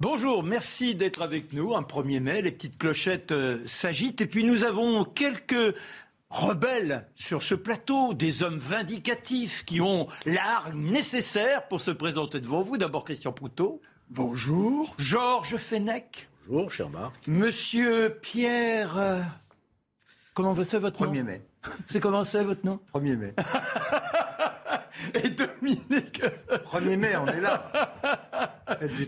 Bonjour, merci d'être avec nous. Un 1er mai, les petites clochettes euh, s'agitent. Et puis nous avons quelques rebelles sur ce plateau, des hommes vindicatifs qui ont l'art nécessaire pour se présenter devant vous. D'abord Christian Proutot. Bonjour. Georges Fenech. Bonjour, cher Marc. Monsieur Pierre. euh, Comment c'est votre nom 1er mai. C'est comment c'est votre nom 1er mai. Et Dominique. 1er mai, on est là. Du.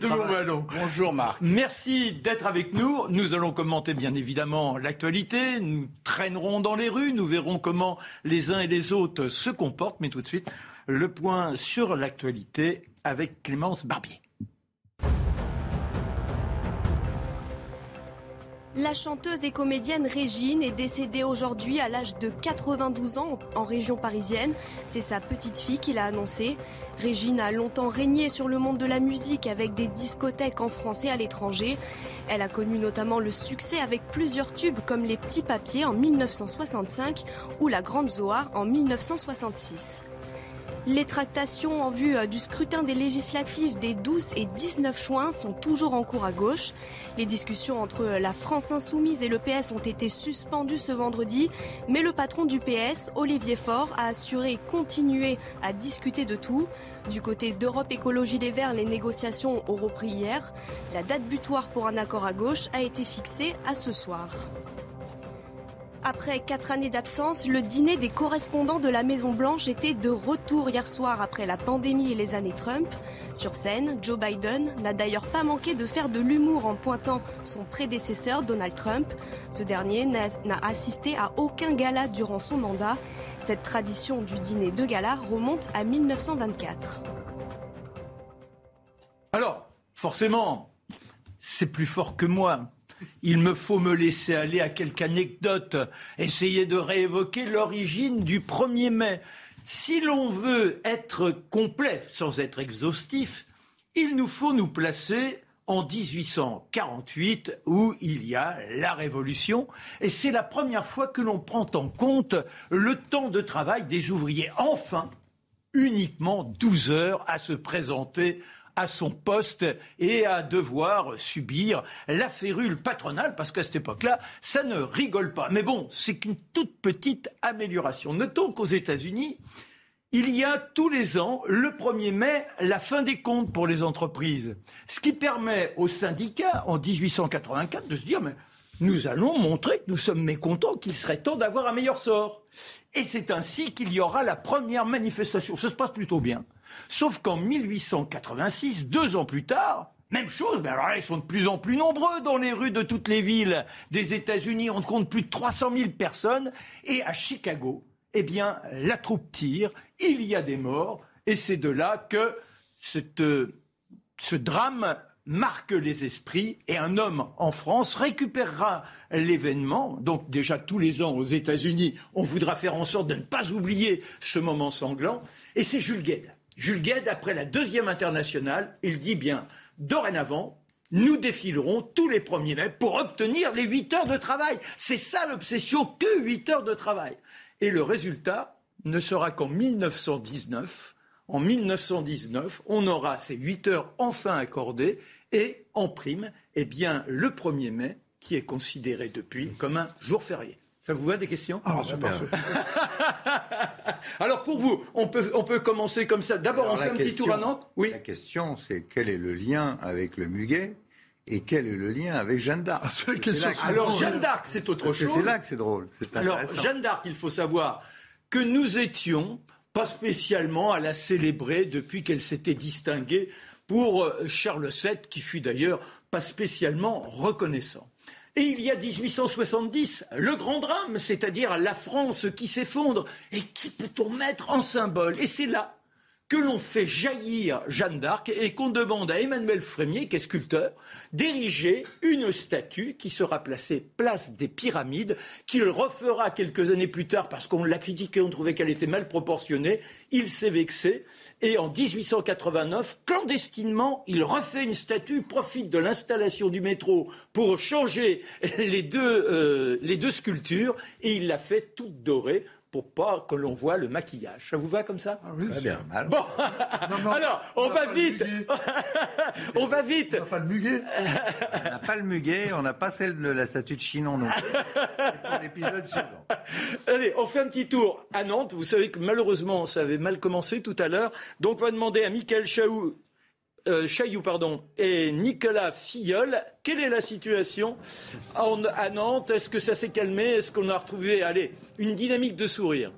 Bonjour, Marc. Merci d'être avec nous. Nous allons commenter bien évidemment l'actualité. Nous traînerons dans les rues. Nous verrons comment les uns et les autres se comportent. Mais tout de suite, le point sur l'actualité avec Clémence Barbier. La chanteuse et comédienne Régine est décédée aujourd'hui à l'âge de 92 ans en région parisienne. C'est sa petite fille qui l'a annoncé. Régine a longtemps régné sur le monde de la musique avec des discothèques en France et à l'étranger. Elle a connu notamment le succès avec plusieurs tubes comme Les Petits Papiers en 1965 ou La Grande Zoar en 1966. Les tractations en vue euh, du scrutin des législatives des 12 et 19 juin sont toujours en cours à gauche. Les discussions entre euh, la France insoumise et le PS ont été suspendues ce vendredi, mais le patron du PS, Olivier Faure, a assuré continuer à discuter de tout. Du côté d'Europe Écologie Les Verts, les négociations ont repris hier. La date butoir pour un accord à gauche a été fixée à ce soir. Après quatre années d'absence, le dîner des correspondants de la Maison Blanche était de retour hier soir après la pandémie et les années Trump. Sur scène, Joe Biden n'a d'ailleurs pas manqué de faire de l'humour en pointant son prédécesseur Donald Trump. Ce dernier n'a n'a assisté à aucun gala durant son mandat. Cette tradition du dîner de gala remonte à 1924. Alors, forcément, c'est plus fort que moi. Il me faut me laisser aller à quelque anecdote, essayer de réévoquer l'origine du 1er mai. Si l'on veut être complet sans être exhaustif, il nous faut nous placer en 1848 où il y a la Révolution et c'est la première fois que l'on prend en compte le temps de travail des ouvriers. Enfin, uniquement 12 heures à se présenter à son poste et à devoir subir la férule patronale, parce qu'à cette époque-là, ça ne rigole pas. Mais bon, c'est qu'une toute petite amélioration. Notons qu'aux États-Unis, il y a tous les ans, le 1er mai, la fin des comptes pour les entreprises. Ce qui permet aux syndicats, en 1884, de se dire, mais nous allons montrer que nous sommes mécontents, qu'il serait temps d'avoir un meilleur sort. Et c'est ainsi qu'il y aura la première manifestation. Ça se passe plutôt bien. Sauf qu'en 1886, deux ans plus tard, même chose, mais alors ils sont de plus en plus nombreux dans les rues de toutes les villes des États-Unis. On compte plus de 300 000 personnes. Et à Chicago, eh bien, la troupe tire, il y a des morts, et c'est de là que euh, ce drame marque les esprits et un homme en France récupérera l'événement. Donc déjà tous les ans aux États-Unis, on voudra faire en sorte de ne pas oublier ce moment sanglant. Et c'est Jules Gued. Jules Gued, après la deuxième internationale, il dit bien, dorénavant, nous défilerons tous les 1er mai pour obtenir les 8 heures de travail. C'est ça l'obsession, que 8 heures de travail. Et le résultat ne sera qu'en 1919. En 1919, on aura ces 8 heures enfin accordées et en prime, eh bien, le 1er mai, qui est considéré depuis comme un jour férié. Ça vous va des questions? Ah. Alors pour vous, on peut, on peut commencer comme ça. D'abord, on fait un petit tour à Nantes? Oui. La question, c'est quel est le lien avec le muguet et quel est le lien avec Jeanne d'Arc? Ah, que-. Alors Jeanne d'Arc, c'est autre chose. C'est là que c'est drôle. C'est Alors. Jeanne d'Arc, il faut savoir que nous étions pas spécialement à la célébrer depuis qu'elle s'était distinguée pour euh, Charles VII, qui fut d'ailleurs pas spécialement reconnaissant. Et il y a 1870, le grand drame, c'est-à-dire la France qui s'effondre. Et qui peut-on mettre en symbole? Et c'est là que l'on fait jaillir Jeanne d'Arc et qu'on demande à Emmanuel Frémier, qui est sculpteur, d'ériger une statue qui sera placée place des pyramides, qu'il refera quelques années plus tard parce qu'on l'a critiqué, on trouvait qu'elle était mal proportionnée. Il s'est vexé et en 1889, clandestinement, il refait une statue, profite de l'installation du métro pour changer les deux, euh, les deux sculptures et il l'a fait toute dorée pour pas que l'on voit le maquillage. Ça vous va comme ça Ah oui, Très bien. Bon, alors, on, va vite. on va vite. On n'a pas de muguet. On n'a pas le muguet, on n'a pas celle de la statue de Chinon non plus. C'est pour l'épisode suivant. Allez, on fait un petit tour à Nantes. Vous savez que malheureusement, ça avait mal commencé tout à l'heure. Donc, on va demander à Michael Chaou, euh, Chailloux pardon, et Nicolas Filleul, quelle est la situation à Nantes? Est-ce que ça s'est calmé? Est-ce qu'on a retrouvé, une dynamique de sourire?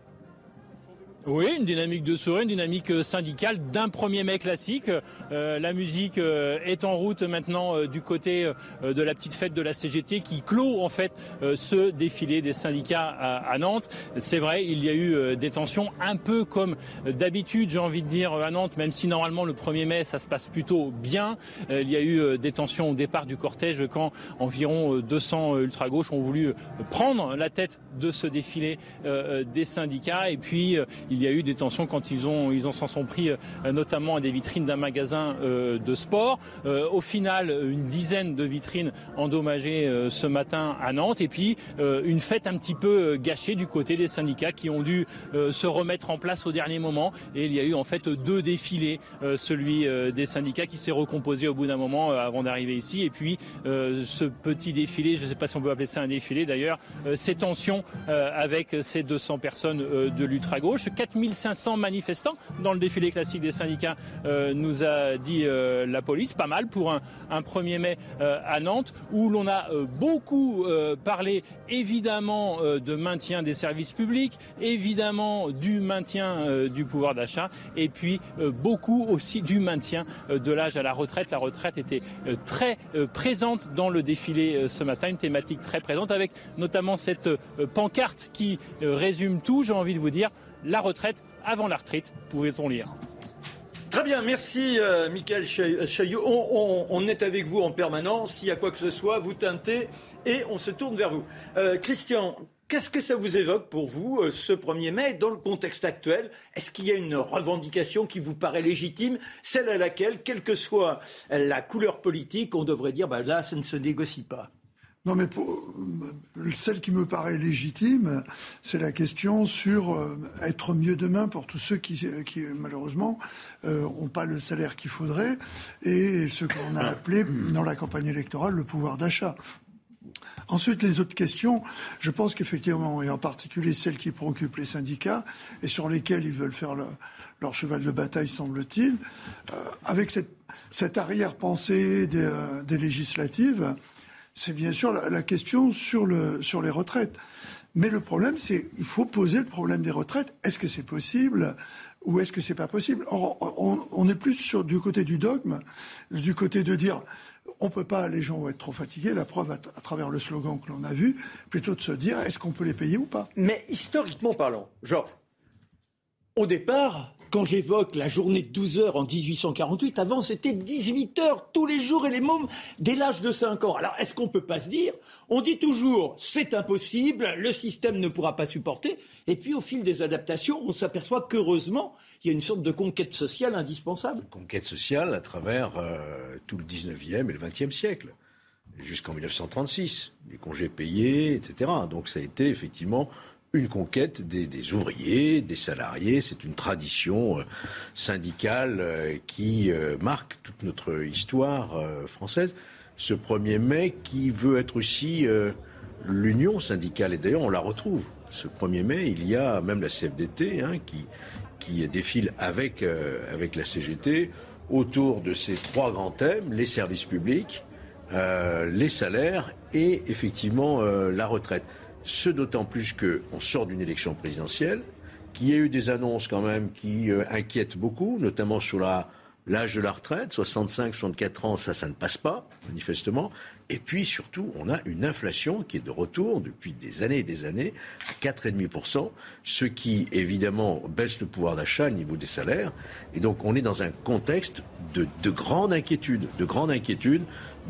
Oui, une dynamique de sourire, une dynamique euh, syndicale d'un 1er mai classique. Euh, la musique euh, est en route maintenant euh, du côté euh, de la petite fête de la CGT qui clôt en fait euh, ce défilé des syndicats à, Nantes. C'est vrai, il y a eu des tensions un peu comme d'habitude, j'ai envie de dire à Nantes, même si normalement le 1er mai ça se passe plutôt bien. Il y a eu des tensions au départ du cortège quand environ euh, 200 ultra gauches ont voulu prendre la tête de ce défilé des syndicats et puis il y a eu des tensions quand ils ont ils en s'en sont pris euh, notamment à des vitrines d'un magasin euh, de sport. Euh, au final, une dizaine de vitrines endommagées ce matin à Nantes et puis une fête un petit peu gâchée du côté des syndicats qui ont dû se remettre en place au dernier moment et il y a eu en fait deux défilés, celui des syndicats qui s'est recomposé au bout d'un moment avant d'arriver ici et puis ce petit défilé, je ne sais pas si on peut appeler ça un défilé d'ailleurs, ces tensions avec ces 200 personnes de l'ultra-gauche. 4500 manifestants dans le défilé classique des syndicats, euh, nous a dit euh, la police. Pas mal pour un, un 1er mai euh, à Nantes, où l'on a euh, beaucoup euh, parlé évidemment euh, de maintien des services publics, évidemment du maintien du pouvoir d'achat, et puis beaucoup aussi du maintien de l'âge à la retraite. La retraite était très présente dans le défilé ce matin, une thématique très présente, avec notamment cette pancarte qui résume tout, j'ai envie de vous dire, la retraite avant la retraite, pouvait-on lire. Très bien, merci euh, Michael Cha- Chaillot. On est avec vous en permanence. S'il y a quoi que ce soit, vous teintez et on se tourne vers vous. Euh, Christian, qu'est-ce que ça vous évoque pour vous euh, ce 1er mai dans le contexte actuel? Est-ce qu'il y a une revendication qui vous paraît légitime, celle à laquelle, quelle que soit la couleur politique, on devrait dire bah là, ça ne se négocie pas? Non, mais pour, euh, celle qui me paraît légitime, c'est la question sur euh, être mieux demain pour tous ceux qui, malheureusement, n'ont pas le salaire qu'il faudrait et ce qu'on a appelé dans la campagne électorale le pouvoir d'achat. Ensuite, les autres questions, je pense qu'effectivement, et en particulier celles qui préoccupent les syndicats et sur lesquelles ils veulent faire le- leur cheval de bataille, semble-t-il, euh, avec cette, cette arrière-pensée euh, des législatives, c'est bien sûr la, question sur, le, sur les retraites. Mais le problème, c'est il faut poser le problème des retraites. Est-ce que c'est possible ou est-ce que c'est pas possible? Or, on, on est plus sur du côté du dogme, du côté de dire on peut pas, les gens vont être trop fatigués. La preuve à, à travers le slogan que l'on a vu, plutôt de se dire est-ce qu'on peut les payer ou pas? Mais historiquement parlant, Georges, au départ, quand j'évoque la journée de 12 heures en 1848, avant c'était 18 heures tous les jours et les mômes dès l'âge de 5 ans. Alors est-ce qu'on peut pas se dire On dit toujours c'est impossible, le système ne pourra pas supporter. Et puis au fil des adaptations, on s'aperçoit qu'heureusement, il y a une sorte de conquête sociale indispensable. conquête sociale à travers euh, tout le 19e et le 20e siècle, jusqu'en 1936, les congés payés, etc. Donc ça a été effectivement une conquête des, ouvriers, des salariés. C'est une tradition euh, syndicale euh, qui euh, marque toute notre histoire française. Ce 1er mai qui veut être aussi l'union syndicale. Et d'ailleurs, on la retrouve. Ce 1er mai, il y a même la CFDT hein, qui, qui défile avec, avec la CGT autour de ces trois grands thèmes, les services publics, les salaires et effectivement la retraite. Ce d'autant plus qu'on sort d'une élection présidentielle, qu'il y a eu des annonces quand même qui euh, inquiètent beaucoup, notamment sur l'âge de la retraite, 65, 64 ans, ça, ça ne passe pas, manifestement. Et puis surtout, on a une inflation qui est de retour depuis des années et des années à 4,5%, ce qui évidemment baisse le pouvoir d'achat au niveau des salaires. Et donc on est dans un contexte de, de grande inquiétude, de grande inquiétude,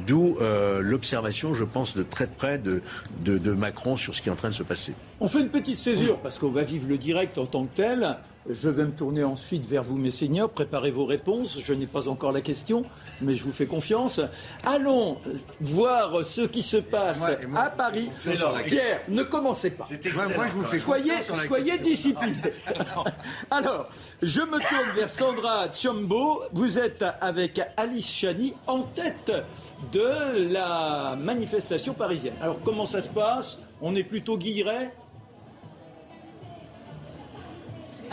d'où euh, l'observation, je pense, de très près de, de, de Macron sur ce qui est en train de se passer. On fait une petite césure parce qu'on va vivre le direct en tant que tel. Je vais me tourner ensuite vers vous, mes seigneurs. Préparez vos réponses. Je n'ai pas encore la question, mais je vous fais confiance. Allons voir ce qui se passe Moi- et moi- à Paris. Pierre, ne commencez pas. Moi, je vous fais Soyez, soyez question. disciplinés. Alors, je me tourne vers Sandra Tchombo. Vous êtes avec Alice Chani en tête de la manifestation parisienne. Alors, comment ça se passe? On est plutôt guilleret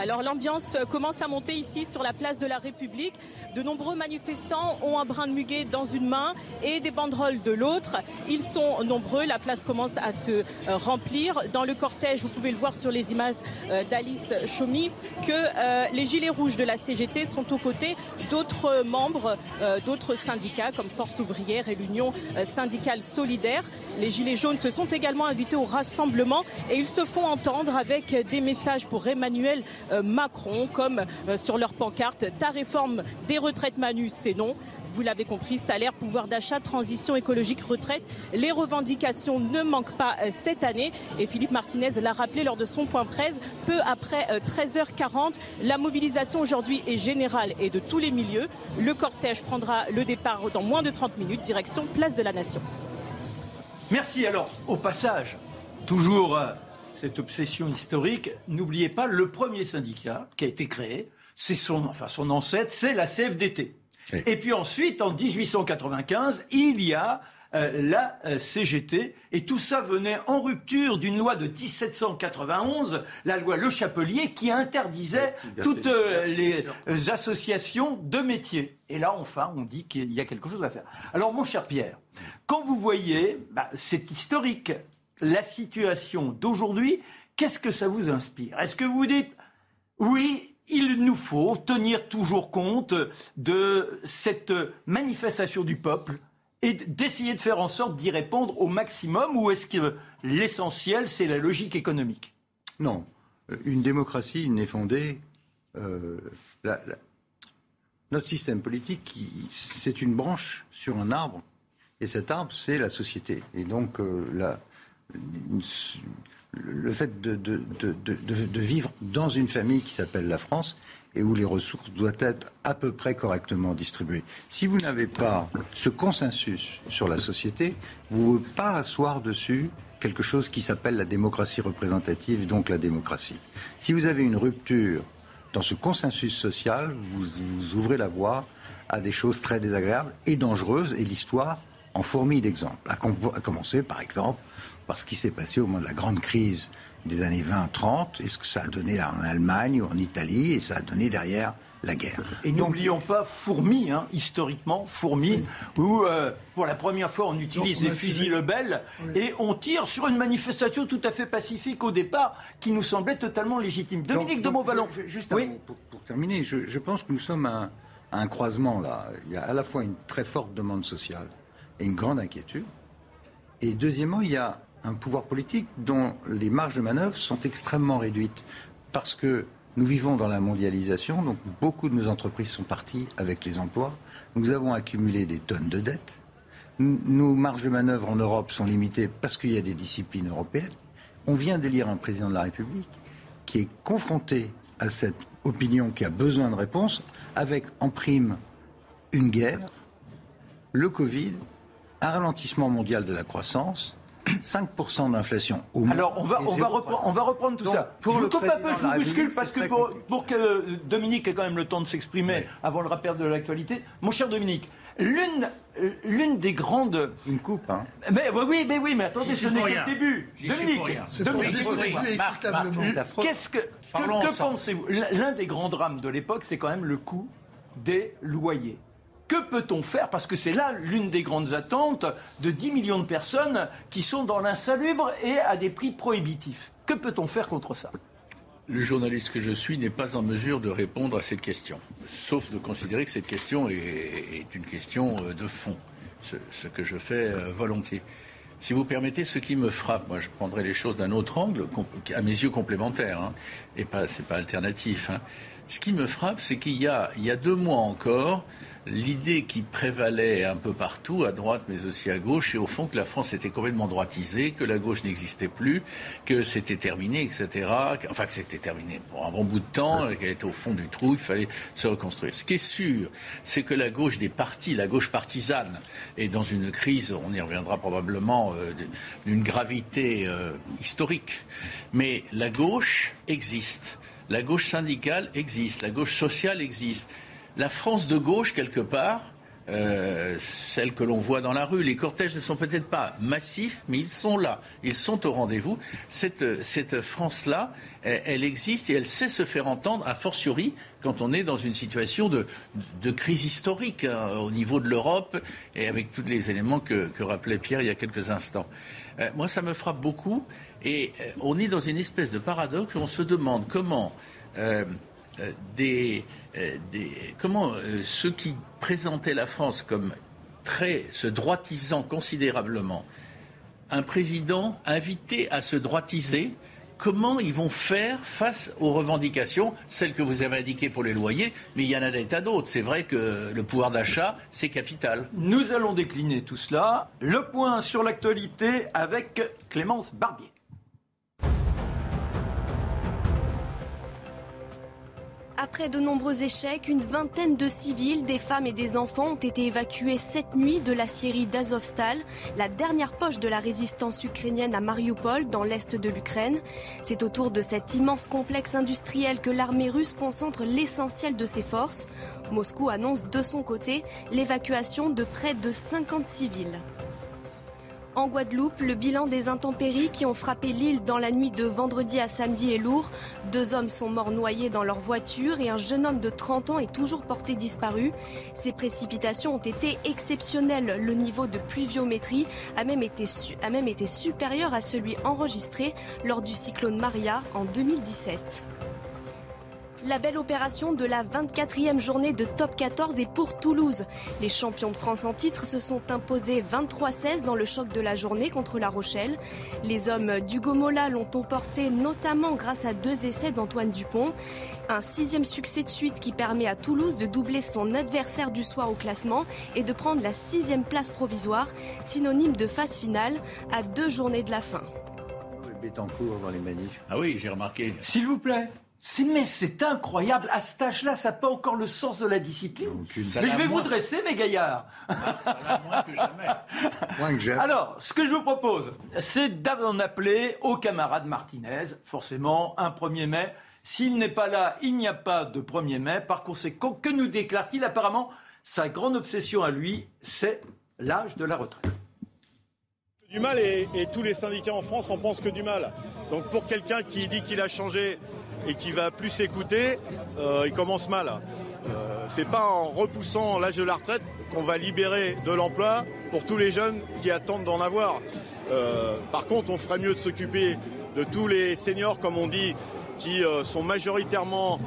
Alors l'ambiance commence à monter ici sur la place de la République. De nombreux manifestants ont un brin de muguet dans une main et des banderoles de l'autre. Ils sont nombreux, la place commence à se euh, remplir. Dans le cortège, vous pouvez le voir sur les images euh, d'Alice Chomy, que euh, les gilets rouges de la CGT sont aux côtés d'autres membres, d'autres syndicats comme Force ouvrière et l'Union syndicale solidaire. Les gilets jaunes se sont également invités au rassemblement et ils se font entendre avec des messages pour Emmanuel Macron, comme sur leur pancarte Ta réforme des retraites Manu, c'est non. Vous l'avez compris, salaire, pouvoir d'achat, transition écologique, retraite. Les revendications ne manquent pas euh, cette année. Et Philippe Martinez l'a rappelé lors de son point presse, peu après euh, 13h40. La mobilisation aujourd'hui est générale et de tous les milieux. Le cortège prendra le départ dans moins de 30 minutes, direction Place de la Nation. Merci. Alors, au passage, toujours euh, cette obsession historique, n'oubliez pas le premier syndicat qui a été créé, c'est son, enfin son ancêtre, c'est la CFDT. Oui. Et puis ensuite, en 1895, il y a euh, la euh, CGT, et tout ça venait en rupture d'une loi de 1791, la loi Le Chapelier, qui interdisait toutes euh, les associations de métiers. Et là, enfin, on dit qu'il y a quelque chose à faire. Alors, mon cher Pierre, quand vous voyez, bah, c'est historique, la situation d'aujourd'hui, qu'est-ce que ça vous inspire? Est-ce que vous dites, oui, il nous faut tenir toujours compte de cette manifestation du peuple et d'essayer de faire en sorte d'y répondre au maximum ou est-ce que l'essentiel, c'est la logique économique? Non. Euh, Une démocratie n'est fondée. euh, notre système politique, c'est une branche sur un arbre. Et cet arbre, c'est la société. Et donc, euh, le fait de, vivre dans une famille qui s'appelle la France et où les ressources doivent être à peu près correctement distribuées. Si vous n'avez pas ce consensus sur la société, vous ne pouvez pas asseoir dessus quelque chose qui s'appelle la démocratie représentative, donc la démocratie. Si vous avez une rupture dans ce consensus social, vous, vous ouvrez la voie à des choses très désagréables et dangereuses, et l'histoire en fourmille d'exemples. À commencer, par exemple, par ce qui s'est passé au moment de la grande crise des années 20-30, et ce que ça a donné là en Allemagne ou en Italie, et ça a donné derrière la guerre. Et n'oublions pas Fourmi, hein, historiquement, Fourmi, où euh, pour la première fois on utilise Donc, on des fusils Lebel et on tire sur une manifestation tout à fait pacifique au départ qui nous semblait totalement légitime. Dominique Donc, de Montvalon. je- Juste oui. avant, pour, pour terminer, je, je pense que nous sommes à un, à un croisement là. Il y a à la fois une très forte demande sociale et une grande inquiétude. Et deuxièmement, il y a un pouvoir politique dont les marges de manœuvre sont extrêmement réduites. Parce que nous vivons dans la mondialisation, donc beaucoup de nos entreprises sont parties avec les emplois. Nous avons accumulé des tonnes de dettes. Nos marges de manœuvre en Europe sont limitées parce qu'il y a des disciplines européennes. On vient d'élire un président de la République qui est confronté à cette opinion qui a besoin de réponse avec en prime une guerre, le Covid, un ralentissement mondial de la croissance, 5% d'inflation au moins. Alors on va, on va, reprendre, on va reprendre tout Donc, ça. pour je vous le coupe un peu, je vous bouscule parce que pour, que Dominique ait quand même le temps de s'exprimer avant le rappel de l'actualité. Mon cher Dominique, l'une l'une des grandes... Une coupe, hein. Mais oui, oui, mais oui, mais attendez, ce n'est que le début. Dominique. Qu'est-ce que, que, que pensez-vous? L'un des grands drames de l'époque, c'est quand même le coût des loyers. Que peut-on faire Parce que c'est là l'une des grandes attentes de 10 millions de personnes qui sont dans l'insalubre et à des prix prohibitifs. Que peut-on faire contre ça? Le journaliste que je suis n'est pas en mesure de répondre à cette question, sauf de considérer que cette question est, une question euh, de fond, ce, que je fais euh, volontiers. Si vous permettez, ce qui me frappe, moi je prendrai les choses d'un autre angle, à mes yeux complémentaire, hein, et pas, c'est pas alternatif. Hein. Ce qui me frappe, c'est qu'il y a, il y a deux mois encore, l'idée qui prévalait un peu partout, à droite mais aussi à gauche, et au fond que la France était complètement droitisée, que la gauche n'existait plus, que c'était terminé, etc. Enfin, que c'était terminé pour un bon bout de temps, qu'elle était au fond du trou, il fallait se reconstruire. Ce qui est sûr, c'est que la gauche des partis, la gauche partisane, est dans une crise, on y reviendra probablement, euh, d'une gravité euh, historique. Mais la gauche existe. La gauche syndicale existe, la gauche sociale existe la France de gauche, quelque part, euh, celle que l'on voit dans la rue. Les cortèges ne sont peut-être pas massifs, mais ils sont là, ils sont au rendez-vous. Cette, cette France-là, elle, existe et elle sait se faire entendre, a fortiori, quand on est dans une situation de, crise historique hein, au niveau de l'Europe et avec tous les éléments que, que, rappelait Pierre il y a quelques instants. Euh, moi, ça me frappe beaucoup et euh, on est dans une espèce de paradoxe où on se demande comment des euh, comment euh, ceux qui présentaient la France comme très se droitisant considérablement, un président invité à se droitiser, comment ils vont faire face aux revendications, celles que vous avez indiquées pour les loyers, mais il y en a des tas d'autres. C'est vrai que le pouvoir d'achat, c'est capital. Nous allons décliner tout cela. Le point sur l'actualité avec Clémence Barbier. Après de nombreux échecs, une vingtaine de civils, des femmes et des enfants ont été évacués cette nuit de la Syrie d'Azovstal, la dernière poche de la résistance ukrainienne à Mariupol, dans l'est de l'Ukraine. C'est autour de cet immense complexe industriel que l'armée russe concentre l'essentiel de ses forces. Moscou annonce de son côté l'évacuation de près de 50 civils. En Guadeloupe, le bilan des intempéries qui ont frappé l'île dans la nuit de vendredi à samedi est lourd. Deux hommes sont morts noyés dans leur voiture et un jeune homme de 30 ans est toujours porté disparu. Ces précipitations ont été exceptionnelles. Le niveau de pluviométrie a même été, supérieur à celui enregistré lors du cyclone Maria en 2017. La belle opération de la 24e journée de top 14 est pour Toulouse. Les champions de France en titre se sont imposés 23-16 dans le choc de la journée contre La Rochelle. Les hommes d'Hugo Mola l'ont emporté notamment grâce à deux essais d'Antoine Dupont. Un sixième succès de suite qui permet à Toulouse de doubler son adversaire du soir au classement et de prendre la sixième place provisoire, synonyme de phase finale à deux journées de la fin. dans les manifs. Ah oui, j'ai remarqué. S'il vous plaît. Mais c'est incroyable. À cet âge-là, ça n'a pas encore le sens de la discipline. Mais je vais vous dresser, mes gaillards. Ça a moins que jamais. moins que jamais. Alors, ce que je vous propose, c'est d'en appeler au camarade Martinez. Forcément, un 1er mai. S'il n'est pas là, il n'y a pas de 1er mai. Par conséquent, que nous déclare-t-il Apparemment, sa grande obsession à lui, c'est l'âge de la retraite. Du mal et, et tous les syndicats en France en pensent que du mal. Donc pour quelqu'un qui dit qu'il a changé et qui va plus écouter, euh, il commence mal. Euh, c'est pas en repoussant l'âge de la retraite qu'on va libérer de l'emploi pour tous les jeunes qui attendent d'en avoir. Euh, par contre, on ferait mieux de s'occuper de tous les seniors, comme on dit, qui euh, sont majoritairement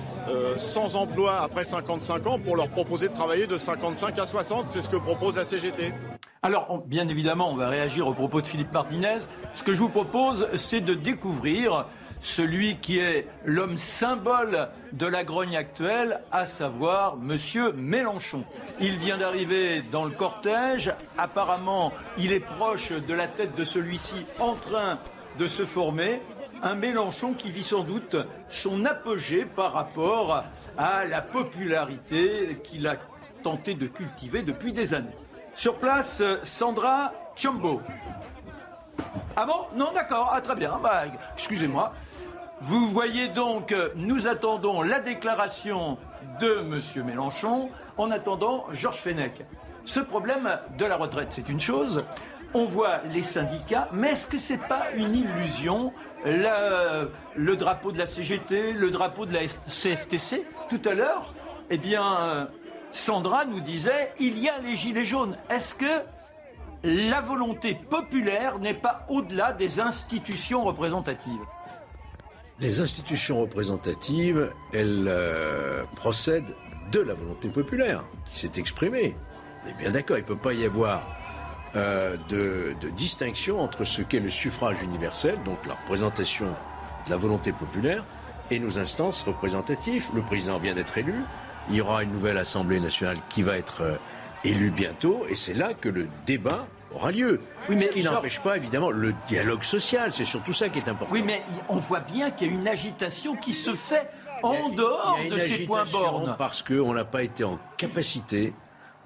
sans emploi après 55 ans pour leur proposer de travailler de 55 à 60. C'est ce que propose la CGT. Alors, bien évidemment, on va réagir au propos de Philippe Martinez. Ce que je vous propose, c'est de découvrir celui qui est l'homme symbole de la grogne actuelle, à savoir Monsieur Mélenchon. Il vient d'arriver dans le cortège. Apparemment, il est proche de la tête de celui-ci en train de se former. Un Mélenchon qui vit sans doute son apogée par rapport à la popularité qu'il a tenté de cultiver depuis des années. Sur place, Sandra Chombo. Ah bon? Non, d'accord. Ah, très bien. Bah, excusez-moi. Vous voyez donc, nous attendons la déclaration de M. Mélenchon en attendant Georges Fenech. Ce problème de la retraite, c'est une chose. On voit les syndicats, mais est-ce que ce n'est pas une illusion Le drapeau de la CGT, le drapeau de la CFTC, tout à l'heure, eh bien, Sandra nous disait, il y a les gilets jaunes. Est-ce que la volonté populaire n'est pas au-delà des institutions représentatives Les institutions représentatives, elles euh, procèdent de la volonté populaire qui s'est exprimée. On est bien d'accord, il ne peut pas y avoir euh, de, distinction entre ce qu'est le suffrage universel, donc la représentation de la volonté populaire, et nos instances représentatives. Le président vient d'être élu, il y aura une nouvelle Assemblée nationale qui va être euh, élue bientôt, et c'est là que le débat aura lieu. Oui, mais Ce qui n'empêche pas, évidemment, le dialogue social. C'est surtout ça qui est important. Oui, mais on voit bien qu'il y a une agitation qui se fait en dehors de ces points bornes. Parce qu'on n'a pas été en capacité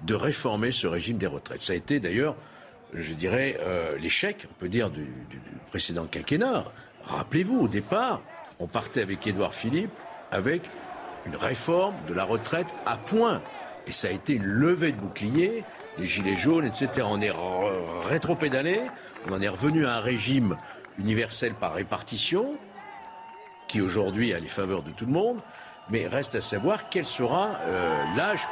de réformer ce régime des retraites. Ça a été d'ailleurs, je dirais, euh, l'échec, on peut dire, du, du précédent quinquennat. Rappelez-vous, au départ, on partait avec Édouard Philippe avec une réforme de la retraite à point. Et ça a été une levée de bouclier les gilets jaunes, etc. On est rétro-pédalé, on en est revenu à un régime universel par répartition, qui aujourd'hui a les faveurs de tout le monde, mais reste à savoir quel sera euh, l'âge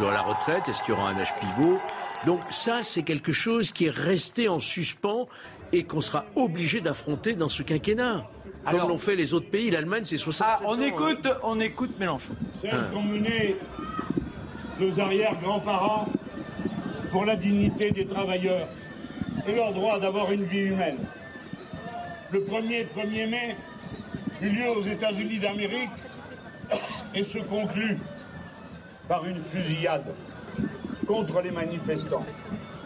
de la retraite, est-ce qu'il y aura un âge pivot? Donc ça, c'est quelque chose qui est resté en suspens et qu'on sera obligé d'affronter dans ce quinquennat. Comme l'ont fait les autres pays, l'Allemagne, c'est 60 ah, on écoute, on écoute Mélenchon. Celles qu'ont mené nos arrière-grands-parents pour la dignité des travailleurs et leur droit d'avoir une vie humaine. Le 1er 1er mai eut lieu aux États-Unis d'Amérique et se conclut par une fusillade contre les manifestants.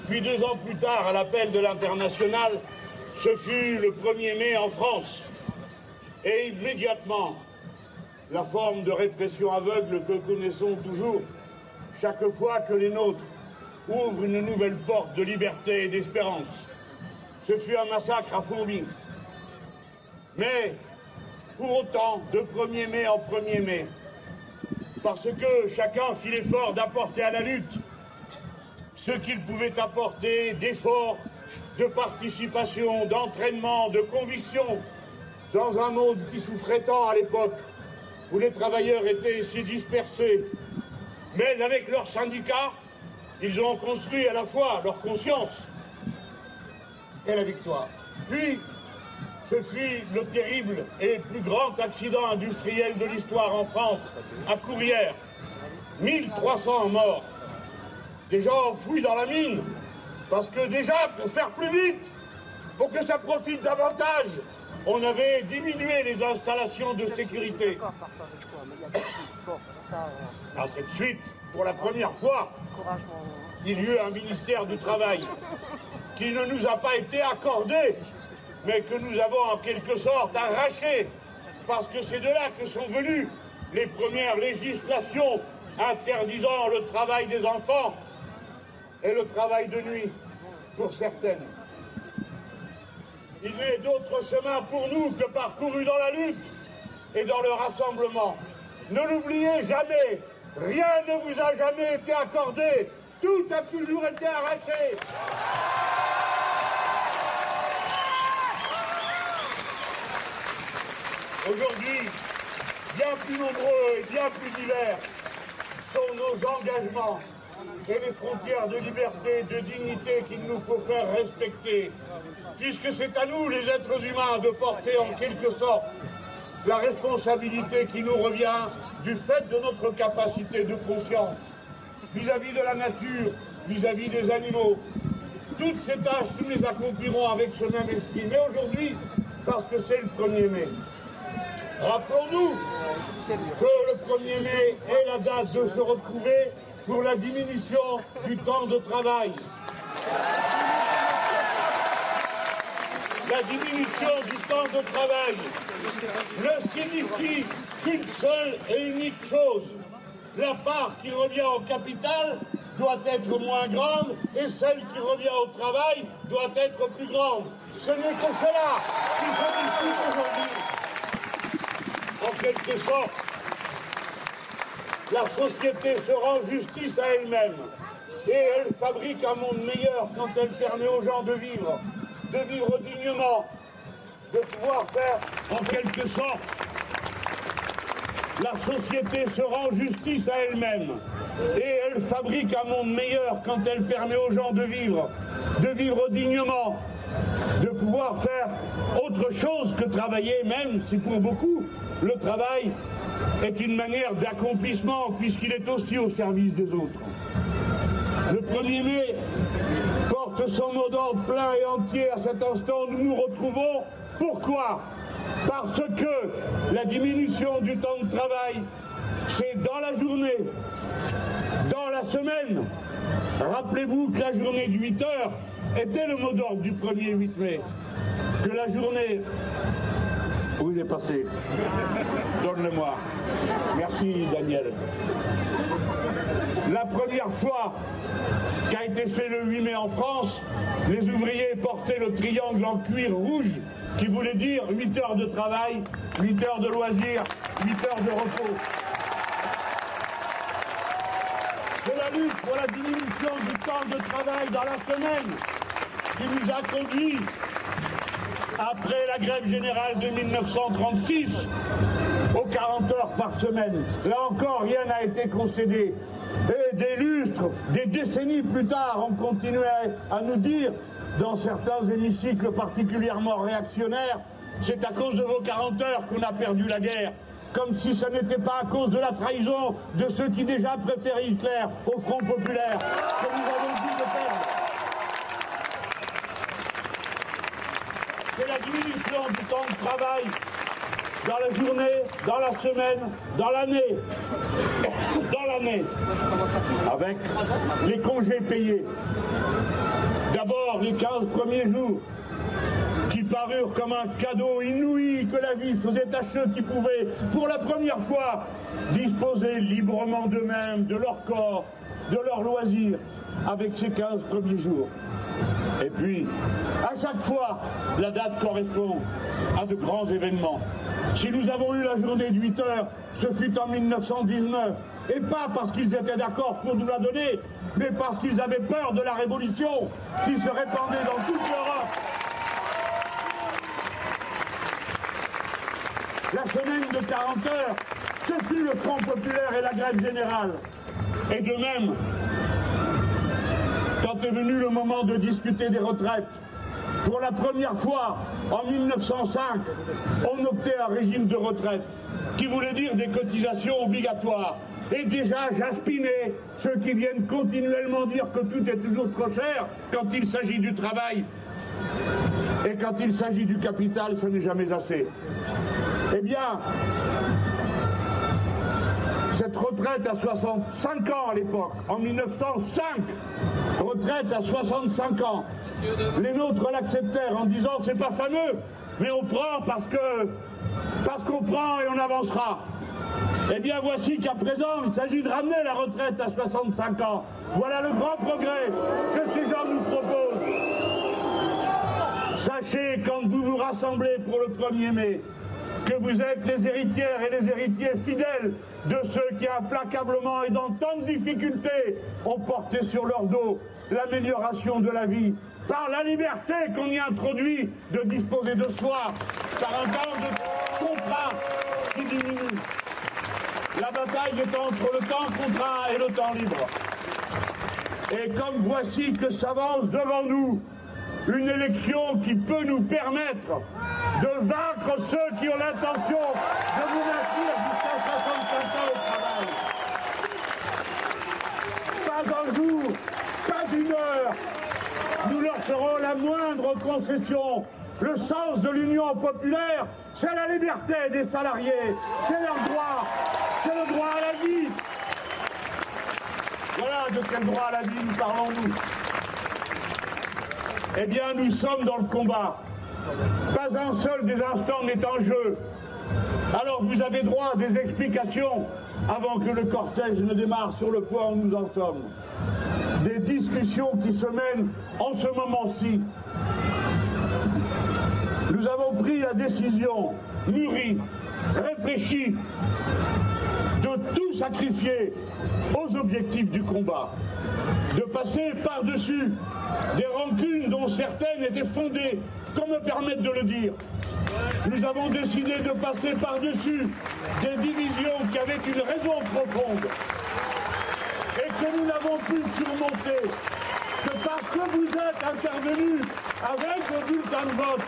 Puis deux ans plus tard, à l'appel de l'international, ce fut le 1er mai en France. Et immédiatement, la forme de répression aveugle que connaissons toujours chaque fois que les nôtres ouvre une nouvelle porte de liberté et d'espérance. Ce fut un massacre à fourmis. Mais, pour autant, de 1er mai en 1er mai, parce que chacun fit l'effort d'apporter à la lutte ce qu'il pouvait apporter d'effort, de participation, d'entraînement, de conviction, dans un monde qui souffrait tant à l'époque, où les travailleurs étaient si dispersés, mais avec leurs syndicats, ils ont construit à la fois leur conscience et la victoire. Puis, ce fut le terrible et plus grand accident industriel de l'histoire en France, à Courrières. 1300 morts. Des gens enfouis dans la mine. Parce que déjà, pour faire plus vite, pour que ça profite davantage, on avait diminué les installations de sécurité. À cette suite, pour la première fois, il y eut un ministère du Travail qui ne nous a pas été accordé, mais que nous avons en quelque sorte arraché, parce que c'est de là que sont venues les premières législations interdisant le travail des enfants et le travail de nuit pour certaines. Il n'est d'autre chemin pour nous que parcouru dans la lutte et dans le rassemblement. Ne l'oubliez jamais, rien ne vous a jamais été accordé, tout a toujours été arraché. Aujourd'hui, bien plus nombreux et bien plus divers sont nos engagements et les frontières de liberté de dignité qu'il nous faut faire respecter, puisque c'est à nous, les êtres humains, de porter en quelque sorte la responsabilité qui nous revient du fait de notre capacité de conscience vis-à-vis de la nature, vis-à-vis des animaux. Toutes ces tâches, nous les accomplirons avec ce même esprit. Mais aujourd'hui, parce que c'est le 1er mai, rappelons-nous que le 1er mai est la date de se retrouver pour la diminution du temps de travail. La diminution du temps de travail ne signifie qu'une seule et unique chose, la part qui revient au capital doit être moins grande et celle qui revient au travail doit être plus grande. Ce n'est que cela qui se discute aujourd'hui. En quelque sorte, la société se rend justice à elle-même. Et elle fabrique un monde meilleur quand elle permet aux gens de vivre, de vivre dignement, de pouvoir faire en quelque sorte. La société se rend justice à elle-même. Et elle fabrique un monde meilleur quand elle permet aux gens de vivre, de vivre dignement, de pouvoir faire autre chose que travailler, même si pour beaucoup le travail est une manière d'accomplissement puisqu'il est aussi au service des autres. Le 1er mai porte son mot d'ordre plein et entier à cet instant. Nous nous retrouvons. Pourquoi? Parce que la diminution du temps de travail, c'est dans la journée, dans la semaine. Rappelez-vous que la journée de 8 heures était le mot d'ordre du 1er 8 mai. Que la journée où il est passé Donne-le-moi. Merci Daniel. La première fois qu'a été fait le 8 mai en France, les ouvriers portaient le triangle en cuir rouge qui voulait dire 8 heures de travail, 8 heures de loisirs, 8 heures de repos. C'est la lutte pour la diminution du temps de travail dans la semaine qui nous a conduit, après la grève générale de 1936, aux 40 heures par semaine. Là encore, rien n'a été concédé. Et des lustres, des décennies plus tard, on continuait à nous dire, dans certains hémicycles particulièrement réactionnaires, c'est à cause de vos 40 heures qu'on a perdu la guerre. Comme si ce n'était pas à cause de la trahison de ceux qui déjà préféraient Hitler au Front populaire que nous avons dû le perdre. C'est la diminution du temps de travail dans la journée, dans la semaine, dans l'année, dans l'année, avec les congés payés. D'abord les 15 premiers jours qui parurent comme un cadeau inouï que la vie faisait à ceux qui pouvaient, pour la première fois, disposer librement d'eux-mêmes, de leur corps, de leurs loisirs, avec ces 15 premiers jours. Et puis, à chaque fois, la date correspond à de grands événements. Si nous avons eu la journée de 8 heures, ce fut en 1919. Et pas parce qu'ils étaient d'accord pour nous la donner, mais parce qu'ils avaient peur de la révolution qui se répandait dans toute l'Europe. La semaine de 40 heures, ce fut le Front populaire et la grève générale. Et de même, quand est venu le moment de discuter des retraites, pour la première fois, en 1905, on optait un régime de retraite qui voulait dire des cotisations obligatoires. Et déjà, j'aspinais ceux qui viennent continuellement dire que tout est toujours trop cher quand il s'agit du travail. Et quand il s'agit du capital, ce n'est jamais assez. Eh bien, cette retraite à 65 ans à l'époque, en 1905, retraite à 65 ans, les nôtres l'acceptèrent en disant c'est pas fameux, mais on prend parce que parce qu'on prend et on avancera. Eh bien voici qu'à présent il s'agit de ramener la retraite à 65 ans. Voilà le grand progrès que ces gens nous proposent. Sachez quand vous vous rassemblez pour le 1er mai que vous êtes les héritières et les héritiers fidèles de ceux qui implacablement et dans tant de difficultés ont porté sur leur dos l'amélioration de la vie par la liberté qu'on y introduit de disposer de soi, par un temps de contrat qui diminue. La bataille est entre le temps contraint et le temps libre. Et comme voici que s'avance devant nous une élection qui peut nous permettre de vaincre ceux qui ont l'intention de nous maintenir jusqu'à 65 ans au travail. Pas un jour, pas une heure, nous leur ferons la moindre concession. Le sens de l'union populaire, c'est la liberté des salariés, c'est leur droit, c'est le droit à la vie. Voilà de quel droit à la vie nous parlons-nous. Eh bien, nous sommes dans le combat. Pas un seul des instants n'est en jeu. Alors vous avez droit à des explications avant que le cortège ne démarre sur le point où nous en sommes. Des discussions qui se mènent en ce moment-ci. Nous avons pris la décision, mûrie, réfléchie, de tout sacrifier aux objectifs du combat, de passer par-dessus des rancunes dont certaines étaient fondées, qu'on me permette de le dire. Nous avons décidé de passer par-dessus des divisions qui avaient une raison profonde et que nous n'avons pu surmonter que parce que vous êtes intervenus avec vos bulletins de vote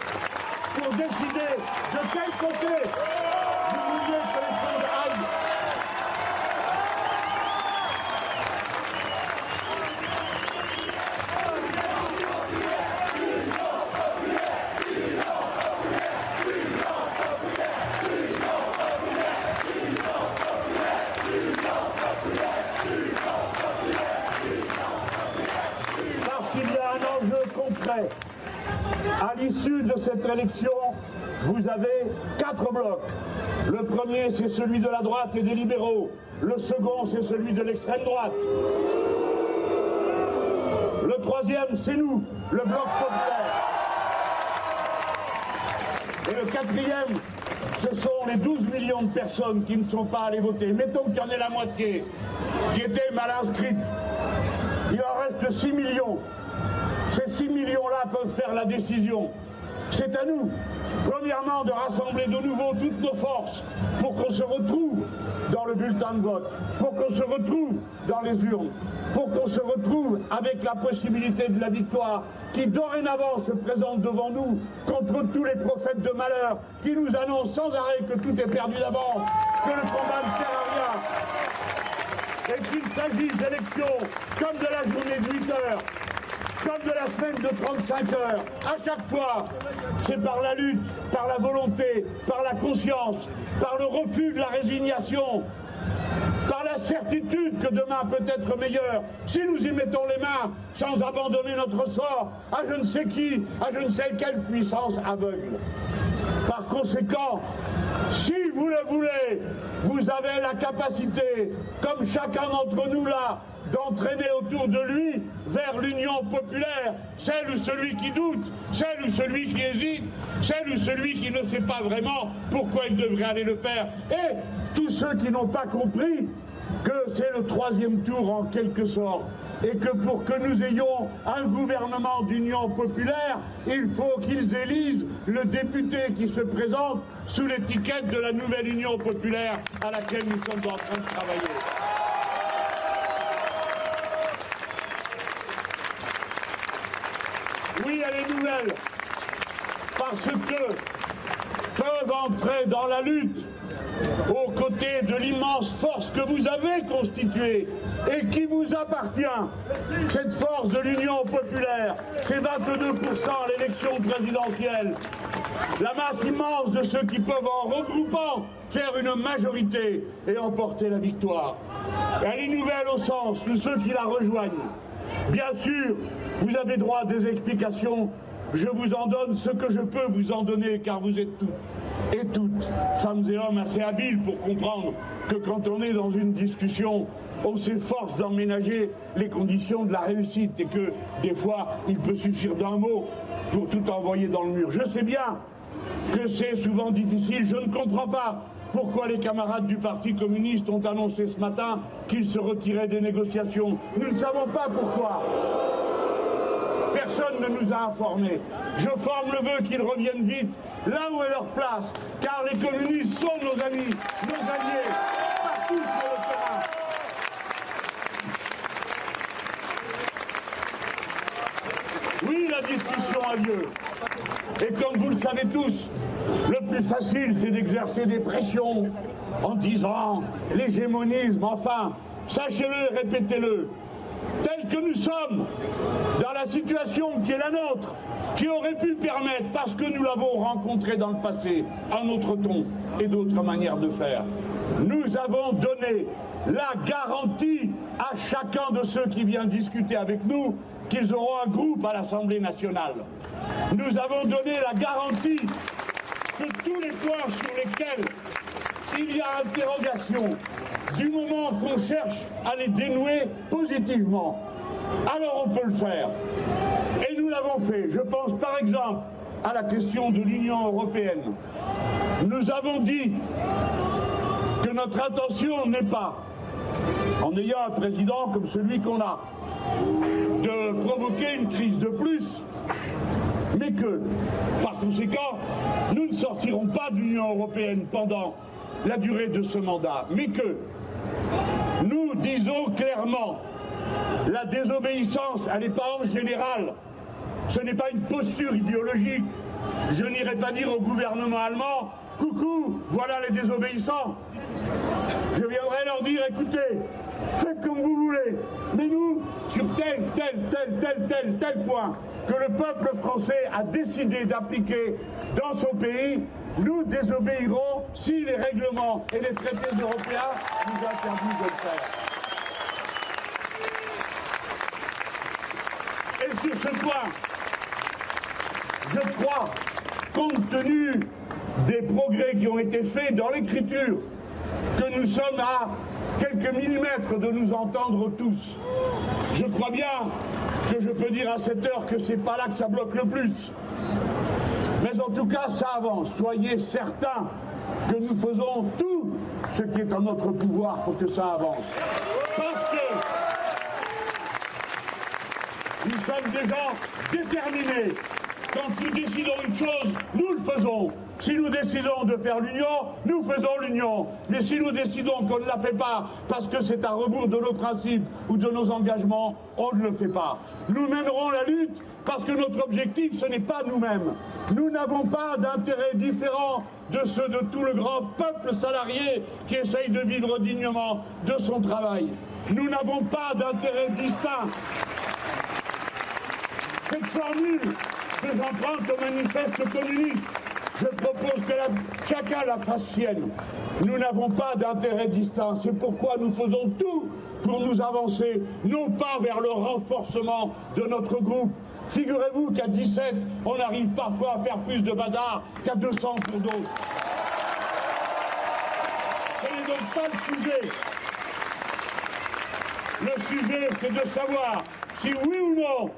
pour décider de quel côté l'issue de cette élection, vous avez quatre blocs. Le premier, c'est celui de la droite et des libéraux. Le second, c'est celui de l'extrême droite. Le troisième, c'est nous, le bloc populaire. Et le quatrième, ce sont les 12 millions de personnes qui ne sont pas allées voter. Mettons qu'il y en ait la moitié qui étaient mal inscrites. Il en reste 6 millions. Ces 6 millions-là peuvent faire la décision. C'est à nous, premièrement, de rassembler de nouveau toutes nos forces pour qu'on se retrouve dans le bulletin de vote, pour qu'on se retrouve dans les urnes, pour qu'on se retrouve avec la possibilité de la victoire qui dorénavant se présente devant nous contre tous les prophètes de malheur qui nous annoncent sans arrêt que tout est perdu d'avance, que le combat ne sert à rien et qu'il s'agisse d'élections comme de la journée de 8 heures, comme de la semaine de 35 heures. À chaque fois, c'est par la lutte, par la volonté, par la conscience, par le refus de la résignation, par la certitude que demain peut être meilleur, si nous y mettons les mains sans abandonner notre sort à je ne sais qui, à je ne sais quelle puissance aveugle. Par conséquent, si vous le voulez, vous avez la capacité, comme chacun d'entre nous là, d'entraîner autour de lui vers l'union populaire, celle ou celui qui doute, celle ou celui qui hésite, celle ou celui qui ne sait pas vraiment pourquoi il devrait aller le faire. Et tous ceux qui n'ont pas compris que c'est le troisième tour en quelque sorte, et que pour que nous ayons un gouvernement d'union populaire, il faut qu'ils élisent le député qui se présente sous l'étiquette de la nouvelle union populaire à laquelle nous sommes en train de travailler. Oui, elle est nouvelle, parce que peuvent entrer dans la lutte aux côtés de l'immense force que vous avez constituée et qui vous appartient. Cette force de l'Union populaire, c'est 22% à l'élection présidentielle. La masse immense de ceux qui peuvent en regroupant faire une majorité et emporter la victoire. Elle est nouvelle au sens de ceux qui la rejoignent. Bien sûr, vous avez droit à des explications je vous en donne ce que je peux vous en donner, car vous êtes toutes et toutes, femmes et hommes assez habiles pour comprendre que quand on est dans une discussion, on s'efforce d'emménager les conditions de la réussite et que des fois, il peut suffire d'un mot pour tout envoyer dans le mur. Je sais bien que c'est souvent difficile, je ne comprends pas pourquoi les camarades du Parti communiste ont annoncé ce matin qu'ils se retiraient des négociations. Nous ne savons pas pourquoi personne ne nous a informés. Je forme le vœu qu'ils reviennent vite là où est leur place, car les communistes sont nos amis, nos alliés, partout sur le terrain. Oui, la discussion a lieu. Et comme vous le savez tous, le plus facile, c'est d'exercer des pressions en disant l'hégémonisme, enfin, sachez-le, répétez-le tel que nous sommes, dans la situation qui est la nôtre, qui aurait pu permettre, parce que nous l'avons rencontré dans le passé, un autre ton et d'autres manières de faire. Nous avons donné la garantie à chacun de ceux qui viennent discuter avec nous qu'ils auront un groupe à l'Assemblée nationale. Nous avons donné la garantie que tous les points sur lesquels il y a interrogation, du moment qu'on cherche à les dénouer positivement, alors on peut le faire. Et nous l'avons fait. Je pense par exemple à la question de l'Union européenne. Nous avons dit que notre intention n'est pas, en ayant un président comme celui qu'on a, de provoquer une crise de plus, mais que, par conséquent, nous ne sortirons pas de l'Union européenne pendant la durée de ce mandat, mais que nous disons clairement, la désobéissance, elle n'est pas en général, ce n'est pas une posture idéologique. Je n'irai pas dire au gouvernement allemand, coucou, voilà les désobéissants. Je viendrai leur dire, écoutez, faites comme vous voulez, mais nous, sur tel, tel, tel, tel, tel, tel point que le peuple français a décidé d'appliquer dans son pays, nous désobéirons si les règlements et les traités européens nous interdisent de le faire. Et sur ce point, je crois, compte tenu des progrès qui ont été faits dans l'écriture, que nous sommes à quelques millimètres de nous entendre tous. Je crois bien que je peux dire à cette heure que c'est pas là que ça bloque le plus. Mais en tout cas, ça avance. Soyez certains que nous faisons tout ce qui est en notre pouvoir pour que ça avance. Parce que nous sommes des gens déterminés. Quand nous décidons une chose, nous le faisons. Si nous décidons de faire l'union, nous faisons l'union. Mais si nous décidons qu'on ne la fait pas parce que c'est à rebours de nos principes ou de nos engagements, on ne le fait pas. Nous mènerons la lutte parce que notre objectif, ce n'est pas nous-mêmes. Nous n'avons pas d'intérêt différent de ceux de tout le grand peuple salarié qui essaye de vivre dignement de son travail. Nous n'avons pas d'intérêt distinct. Cette formule que j'emprunte au manifeste communiste, je propose que la, chacun la fasse sienne. Nous n'avons pas d'intérêt distinct. C'est pourquoi nous faisons tout pour nous avancer, non pas vers le renforcement de notre groupe. Figurez-vous qu'à 17, on arrive parfois à faire plus de bazar qu'à 200 pour d'autres. Ce n'est donc pas le sujet? Le sujet, c'est de savoir si oui ou non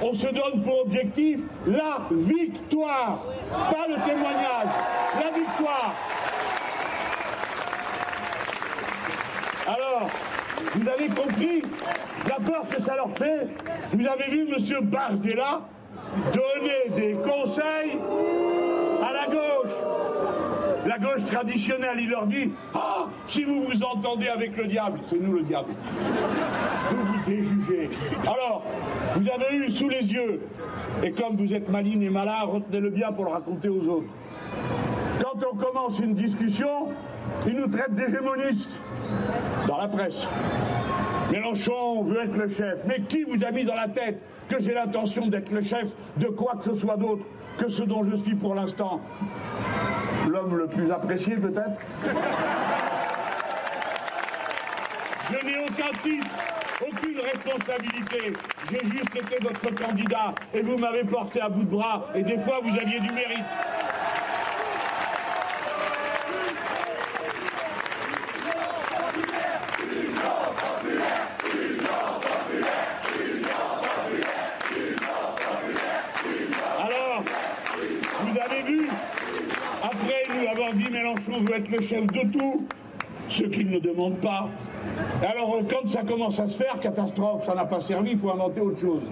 on se donne pour objectif la victoire, pas le témoignage, la victoire. Alors, vous avez compris la peur que ça leur fait Vous avez vu M. Bardella donner des conseils à la gauche. La gauche traditionnelle, il leur dit Ah, si vous vous entendez avec le diable, c'est nous le diable. Vous vous déjugez. Alors, vous avez eu sous les yeux, et comme vous êtes maligne et malin, retenez-le bien pour le raconter aux autres. Quand on commence une discussion, ils nous traitent d'hégémonistes dans la presse. Mélenchon veut être le chef. Mais qui vous a mis dans la tête que j'ai l'intention d'être le chef de quoi que ce soit d'autre que ce dont je suis pour l'instant L'homme le plus apprécié peut-être? Je n'ai aucun titre, aucune responsabilité. J'ai juste été votre candidat et vous m'avez porté à bout de bras et des fois vous aviez du mérite. Alors, vous avez vu, après nous avoir veut être le chef de tout, ce qu'il ne demande pas. Alors, euh, quand ça commence à se faire, catastrophe, ça n'a pas servi, il faut inventer autre chose.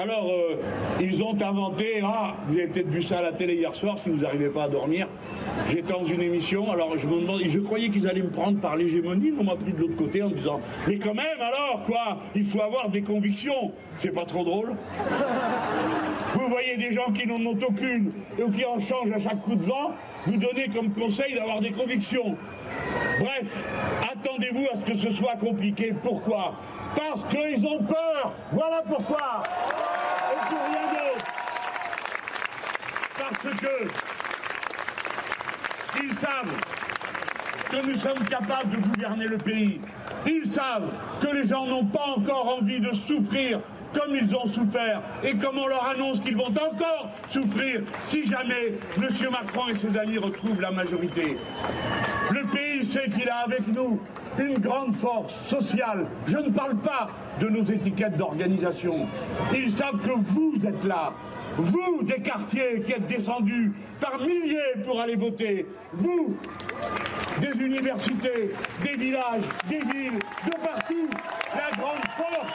Alors, euh, ils ont inventé, ah, vous avez peut-être vu ça à la télé hier soir, si vous n'arrivez pas à dormir. J'étais dans une émission, alors je me demande, je croyais qu'ils allaient me prendre par l'hégémonie, mais on m'a pris de l'autre côté en disant, mais quand même, alors, quoi, il faut avoir des convictions. C'est pas trop drôle Vous voyez des gens qui n'en ont aucune, ou qui en changent à chaque coup de vent, vous donnez comme conseil d'avoir des convictions. Bref, attendez-vous à ce que ce soit compliqué. Pourquoi? Parce qu'ils ont peur. Voilà pourquoi. Et pour rien d'autre. Parce que ils savent que nous sommes capables de gouverner le pays. Ils savent que les gens n'ont pas encore envie de souffrir comme ils ont souffert et comme on leur annonce qu'ils vont encore souffrir si jamais M. Macron et ses amis retrouvent la majorité. Sait qu'il a avec nous une grande force sociale. Je ne parle pas de nos étiquettes d'organisation. Ils savent que vous êtes là. Vous, des quartiers qui êtes descendus par milliers pour aller voter. Vous, des universités, des villages, des villes, de partout. La grande force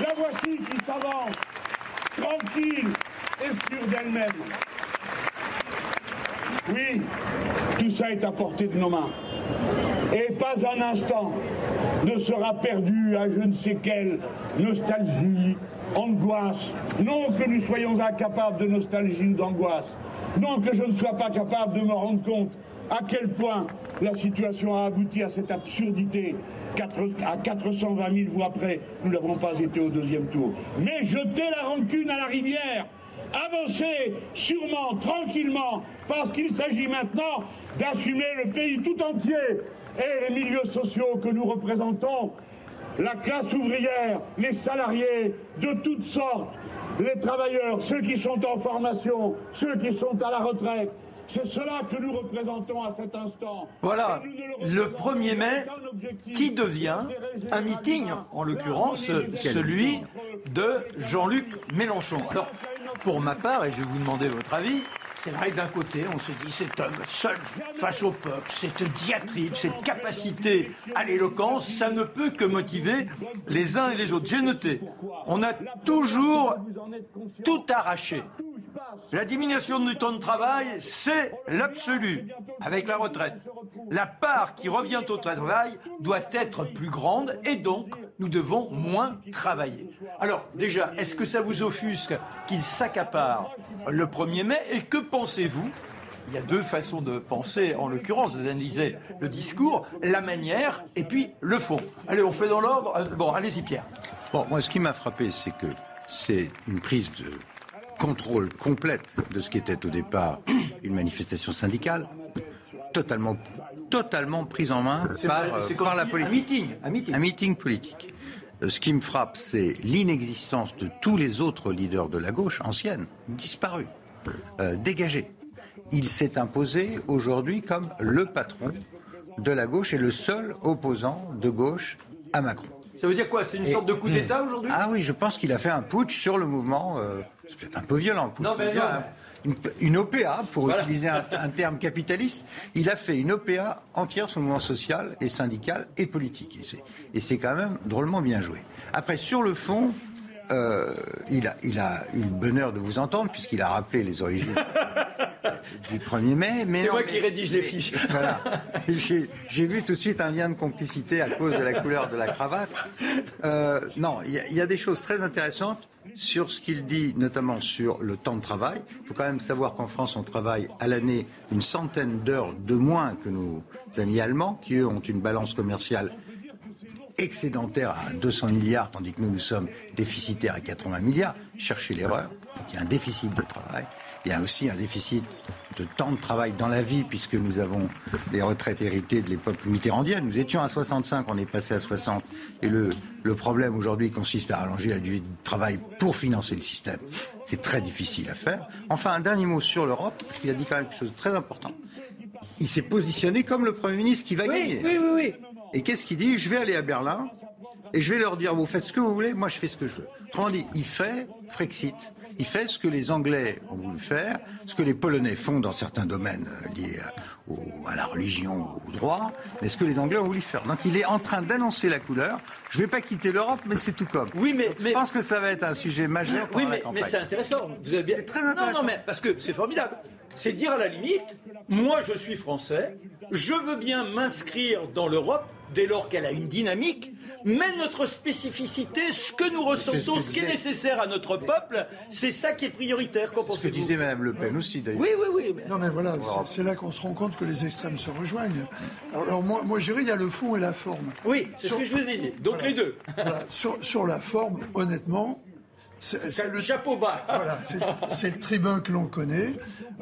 la voici qui s'avance, tranquille et sûre d'elle-même. Oui, tout ça est à portée de nos mains. Et pas un instant ne sera perdu à je ne sais quelle nostalgie, angoisse. Non que nous soyons incapables de nostalgie ou d'angoisse. Non que je ne sois pas capable de me rendre compte à quel point la situation a abouti à cette absurdité à 420 000 voix près, nous n'avons pas été au deuxième tour. Mais jeter la rancune à la rivière, avancer sûrement, tranquillement, parce qu'il s'agit maintenant d'assumer le pays tout entier et les milieux sociaux que nous représentons. La classe ouvrière, les salariés de toutes sortes, les travailleurs, ceux qui sont en formation, ceux qui sont à la retraite, c'est cela que nous représentons à cet instant. Voilà, le 1er mai qui devient un meeting, en l'occurrence celui de Jean-Luc Mélenchon. Alors, pour ma part, et je vais vous demander votre avis, c'est vrai que d'un côté, on se dit cet homme seul face au peuple, cette diatribe, cette capacité à l'éloquence, ça ne peut que motiver les uns et les autres. J'ai noté, on a toujours tout arraché la diminution du temps de travail, c'est l'absolu, avec la retraite. La part qui revient au travail doit être plus grande et donc nous devons moins travailler. Alors déjà, est-ce que ça vous offusque qu'il s'accapare le 1er mai et que pensez-vous? Il y a deux façons de penser, en l'occurrence, d'analyser le discours, la manière et puis le fond. Allez, on fait dans l'ordre. Bon, allez-y, Pierre. Bon, moi, ce qui m'a frappé, c'est que c'est une prise de contrôle complète de ce qui était au départ une manifestation syndicale, totalement, totalement prise en main par, par la politique. Un meeting, un meeting. Un meeting politique. Euh, ce qui me frappe, c'est l'inexistence de tous les autres leaders de la gauche ancienne, disparus, euh, dégagés. Il s'est imposé aujourd'hui comme le patron de la gauche et le seul opposant de gauche à Macron. Ça veut dire quoi? C'est une sorte de coup d'État aujourd'hui? Ah oui, je pense qu'il a fait un putsch sur le mouvement. Euh, c'est peut-être un peu violent. Non, mais non. Une, une, OPA, pour utiliser un, un, terme capitaliste, il a fait une OPA entière sur le mouvement social et syndical et politique. Et c'est quand même drôlement bien joué. Après, sur le fond, euh, il, a, il a eu le bonheur de vous entendre, puisqu'il a rappelé les origines du 1er mai. C'est moi qui rédige les fiches. Voilà. J'ai vu tout de suite un lien de complicité à cause de la couleur de la cravate. Euh, non, il y, y, a des choses très intéressantes sur ce qu'il dit, notamment sur le temps de travail. Il faut quand même savoir qu'en France, on travaille à l'année une centaine d'heures de moins que nos amis allemands, qui eux ont une balance commerciale excédentaire à 200 milliards, tandis que nous, nous sommes déficitaires à 80 milliards. Cherchez l'erreur. il y a un déficit de travail. Il y a aussi un déficit de temps de travail dans la vie, puisque nous avons les retraites héritées de l'époque mitterrandienne. Nous étions à 65, on est passé à 60. Et le, le problème aujourd'hui consiste à rallonger la durée de travail pour financer le système. C'est très difficile à faire. Enfin, un dernier mot sur l'Europe, parce qu'il a dit quand même quelque chose de très important. Il s'est positionné comme le Premier ministre qui va oui, gagner. Oui, oui, oui. Et qu'est-ce qu'il dit? Je vais aller à Berlin et je vais leur dire, vous faites ce que vous voulez, moi je fais ce que je veux. Autrement dit, il fait Frexit. Il fait ce que les Anglais ont voulu faire, ce que les Polonais font dans certains domaines liés à, au, à la religion, au droit, mais ce que les Anglais ont voulu faire. Donc il est en train d'annoncer la couleur. Je ne vais pas quitter l'Europe, mais c'est tout comme. Oui, mais, je pense que ça va être un sujet majeur. Oui, mais, mais c'est intéressant. Vous avez bien. C'est très intéressant. Non, non, mais parce que c'est formidable. C'est dire à la limite, moi je suis français, je veux bien m'inscrire dans l'Europe dès lors qu'elle a une dynamique, mais notre spécificité, ce que nous ressentons, ce, ce qui est nécessaire à notre peuple, c'est ça qui est prioritaire. Qu'en Ce que disait Mme Le Pen aussi, d'ailleurs. Oui, oui, oui. Mais... Non, mais voilà, c'est là qu'on se rend compte que les extrêmes se rejoignent. Alors, alors moi, moi je dirais, il y a le fond et la forme. Oui, c'est ce que je vous ai dit. Donc voilà, les deux. Voilà, sur, sur la forme, honnêtement, c'est le chapeau bas. Voilà, c'est le tribun que l'on connaît.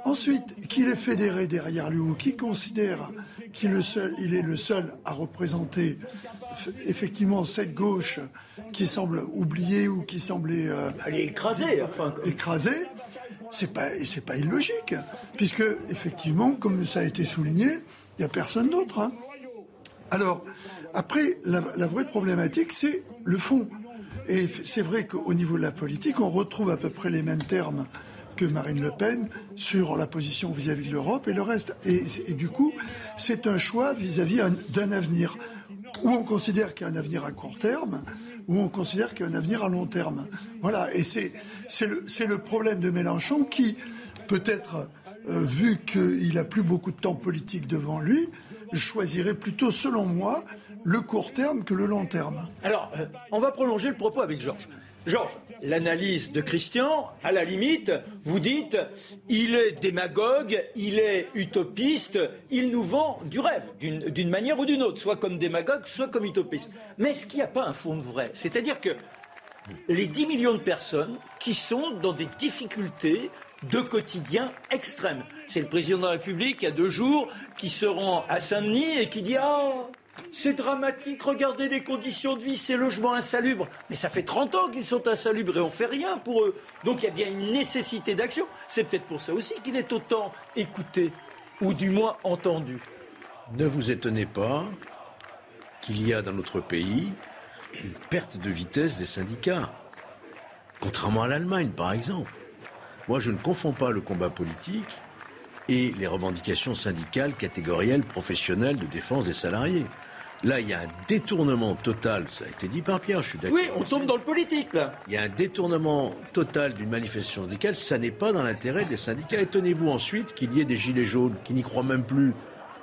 Ensuite, qu'il est fédéré derrière lui ou qui considère qu'il il est le seul à représenter effectivement cette gauche qui semble oubliée ou qui semblait euh, elle est écrasée, enfin écrasée. C'est pas c'est pas illogique puisque effectivement, comme ça a été souligné, il y a personne d'autre. Hein. Alors après, la, la vraie problématique, c'est le fond. Et c'est vrai qu'au niveau de la politique, on retrouve à peu près les mêmes termes que Marine Le Pen sur la position vis-à-vis -vis de l'Europe et le reste. Et, et du coup, c'est un choix vis-à-vis d'un avenir où on considère qu'il y a un avenir à court terme, où on considère qu'il y a un avenir à long terme. Voilà. Et c'est le, le problème de Mélenchon qui, peut-être, euh, vu qu'il a plus beaucoup de temps politique devant lui, choisirait plutôt, selon moi, le court terme que le long terme. Alors, euh, on va prolonger le propos avec Georges. Georges, l'analyse de Christian, à la limite, vous dites, il est démagogue, il est utopiste, il nous vend du rêve, d'une manière ou d'une autre, soit comme démagogue, soit comme utopiste. Mais est-ce qu'il n'y a pas un fond de vrai C'est-à-dire que les 10 millions de personnes qui sont dans des difficultés de quotidien extrêmes. C'est le président de la République, il y a deux jours, qui se rend à Saint-Denis et qui dit Ah, c'est dramatique, regardez les conditions de vie, ces logements insalubres. Mais ça fait 30 ans qu'ils sont insalubres et on fait rien pour eux. Donc il y a bien une nécessité d'action. C'est peut-être pour ça aussi qu'il est autant écouté, ou du moins entendu. Ne vous étonnez pas qu'il y a dans notre pays une perte de vitesse des syndicats. Contrairement à l'Allemagne, par exemple. Moi, je ne confonds pas le combat politique et les revendications syndicales, catégorielles, professionnelles de défense des salariés. Là, il y a un détournement total, ça a été dit par Pierre, je suis d'accord. Oui, on tombe dans le politique, là. Il y a un détournement total d'une manifestation syndicale, ça n'est pas dans l'intérêt des syndicats. Étonnez-vous ensuite qu'il y ait des gilets jaunes qui n'y croient même plus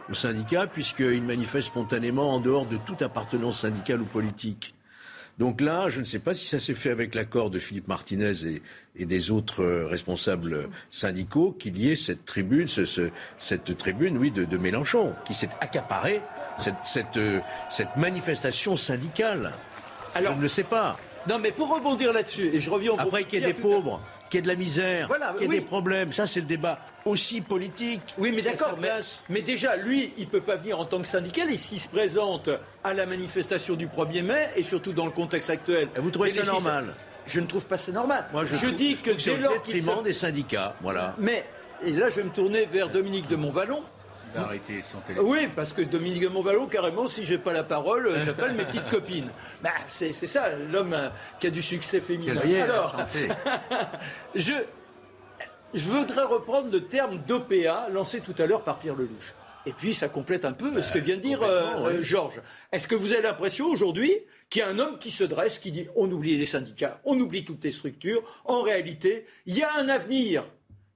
aux syndicats, puisqu'ils manifestent spontanément en dehors de toute appartenance syndicale ou politique. Donc là, je ne sais pas si ça s'est fait avec l'accord de Philippe Martinez et, des autres euh, responsables syndicaux qu'il y ait cette tribune, cette tribune, oui, de, Mélenchon, qui s'est accaparée cette, euh, cette, manifestation syndicale. Alors, je ne le sais pas. Non, mais pour rebondir là-dessus, et je reviens au Après qu'il y ait des pauvres, qu'il y ait de la misère, qu'il y ait des problèmes, ça c'est le débat aussi politique. Oui, mais d'accord, mais, mais, déjà, lui, il ne peut pas venir en tant que syndical, et s'il se présente à la manifestation du 1er mai, et surtout dans le contexte actuel. vous trouvez ça normal Je ne trouve pas ça normal. Moi, je, dis que dès lors qu'il des syndicats, voilà. Mais, et là, je vais me tourner vers Dominique de Montvalon, arrêter son téléphone. Oui, parce que Dominique de Montvalon, carrément, si j'ai pas la parole, euh, j'appelle mes petites copines. Bah, c'est ça, l'homme euh, qui a du succès féminin. Alors, je, je voudrais reprendre le terme d'OPA lancé tout à l'heure par Pierre Lelouch. Et puis, ça complète un peu ce que vient de dire euh, Georges. Est-ce que vous avez l'impression aujourd'hui qu'il y a un homme qui se dresse, qui dit on oublie les syndicats, on oublie toutes les structures En réalité, il y a un avenir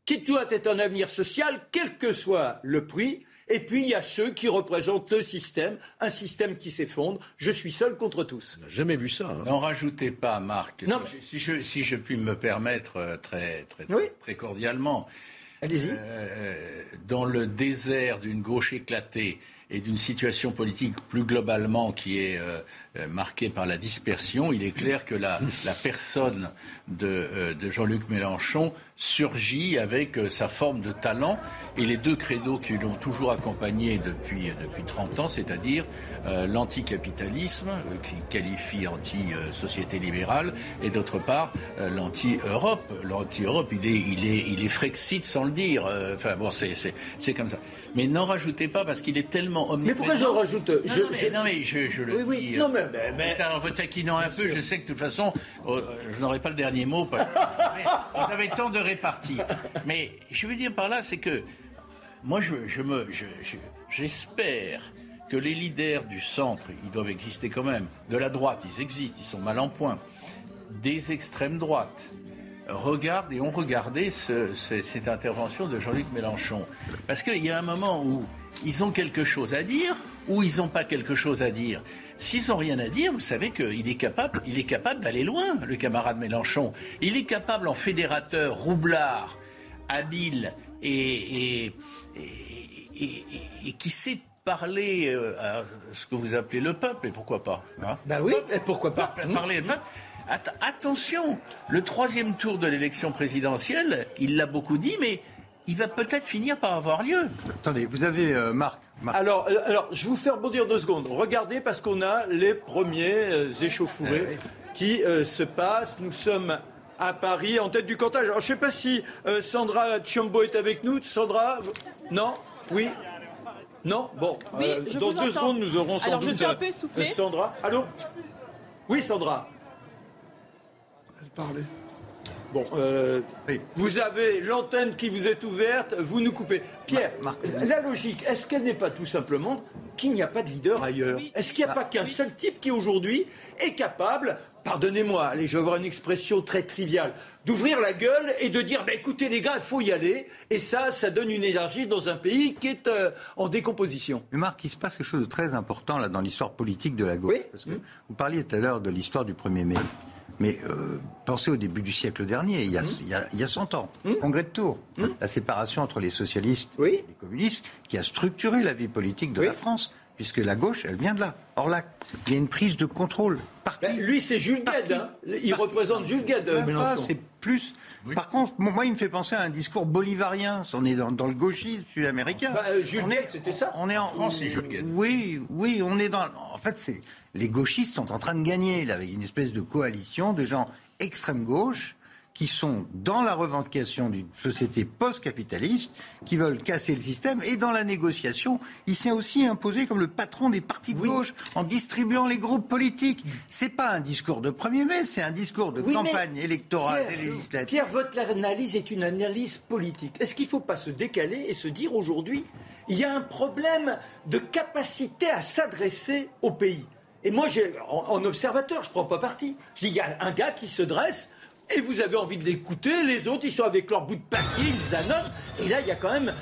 qui doit être un avenir social, quel que soit le prix. Et puis, il y a ceux qui représentent le système, un système qui s'effondre. Je suis seul contre tous. On n'a jamais vu ça. Hein. N'en rajoutez pas, Marc. Si, je, si, je, puis me permettre euh, très, très, très, cordialement. Allez-y. Euh, dans le désert d'une gauche éclatée et d'une situation politique plus globalement qui est euh, euh, marqué par la dispersion, il est clair que la, la personne de, euh, de Jean-Luc Mélenchon surgit avec euh, sa forme de talent et les deux credos qui l'ont toujours accompagné depuis, depuis 30 ans, c'est-à-dire l'anticapitalisme, qui qualifie anti-société libérale, et d'autre part l'anti-Europe. L'anti-Europe, il est, il, est, il est Frexit sans le dire. Enfin bon, c'est comme ça. Mais n'en rajoutez pas parce qu'il est tellement omniprésent. Mais pourquoi je rajoute? Non, mais, je, je, le dis. Non, mais, mais, En vous taquinant un peu, je sais que de toute façon, oh, je n'aurai pas le dernier mot parce que vous avez tant de réparties. Mais je veux dire par là, c'est que moi, je, je me, j'espère que les leaders du centre, ils doivent exister quand même, de la droite, ils existent, ils sont mal en point, des extrêmes droites, regardent et ont regardé cette intervention de Jean-Luc Mélenchon. Parce qu'il y a un moment où ils ont quelque chose à dire ou ils n'ont pas quelque chose à dire. S'ils n'ont rien à dire, vous savez qu'il est capable, il est capable d'aller loin, le camarade Mélenchon. Il est capable en fédérateur roublard, habile et, et, qui sait parler euh, à ce que vous appelez le peuple, et pourquoi pas hein Ben oui, et pourquoi pas Parler le peuple attention, le troisième tour de l'élection présidentielle, il l'a beaucoup dit, mais il va peut-être finir par avoir lieu. Attendez, vous avez euh, Marc, Alors, euh, alors, je vous faire rebondir deux secondes. Regardez, parce qu'on a les premiers euh, échauffourés eh qui se passent. Nous sommes à Paris, en tête du cortège. Alors, je ne sais pas si Sandra Chiombo est avec nous. Sandra Non? Oui? Non? Bon. dans deux secondes, nous aurons sans alors, doute je suis un peu essoufflée. Sandra. Allô? Oui, Sandra. Bon, euh, vous avez l'antenne qui vous est ouverte, vous nous coupez. Pierre, la logique, est-ce qu'elle n'est pas tout simplement qu'il n'y a pas de leader ailleurs Est-ce qu'il n'y a pas qu'un seul type qui aujourd'hui est capable, pardonnez-moi, allez, je vais avoir une expression très triviale, d'ouvrir la gueule et de dire, bah, écoutez les gars, il faut y aller. Et ça, ça donne une énergie dans un pays qui est euh, en décomposition. Mais Marc, il se passe quelque chose de très important là dans l'histoire politique de la gauche. Oui. Vous parliez tout à l'heure de l'histoire du 1er mai. Mais euh, pensez au début du siècle dernier, il y a, mmh. il y a, 100 ans, mmh. congrès de Tours, mmh. la séparation entre les socialistes et les communistes qui a structuré la vie politique de la France. puisque la gauche, elle vient de là. Or là, il y a une prise de contrôle. Par Ben, lui, c'est Jules Gued. hein. Il représente Jules Gued, euh, c'est plus. Par contre, moi, il me fait penser à un discours bolivarien. On est dans, dans le gauchisme sud-américain. Bah, euh, Jules est- c'était ça. On est en France, c'est Jules Gued. Oui, oui, on est dans. En fait, c'est les gauchistes sont en train de gagner là, avec une espèce de coalition de gens extrême gauche qui sont dans la revendication d'une société post-capitaliste, qui veulent casser le système, et dans la négociation, il s'est aussi imposé comme le patron des partis de gauche en distribuant les groupes politiques. C'est pas un discours de 1er mai, c'est un discours de Oui, campagne électorale Pierre, et législative. Pierre, votre analyse est une analyse politique. Est-ce qu'il ne faut pas se décaler et se dire aujourd'hui, il y a un problème de capacité à s'adresser au pays? Et moi, j'ai, en, en observateur, je prends pas parti. Je dis, il y a un gars qui se dresse. Et vous avez envie de l'écouter, les autres, ils sont avec leur bout de papier, ils annonnent. Et là, il y a quand même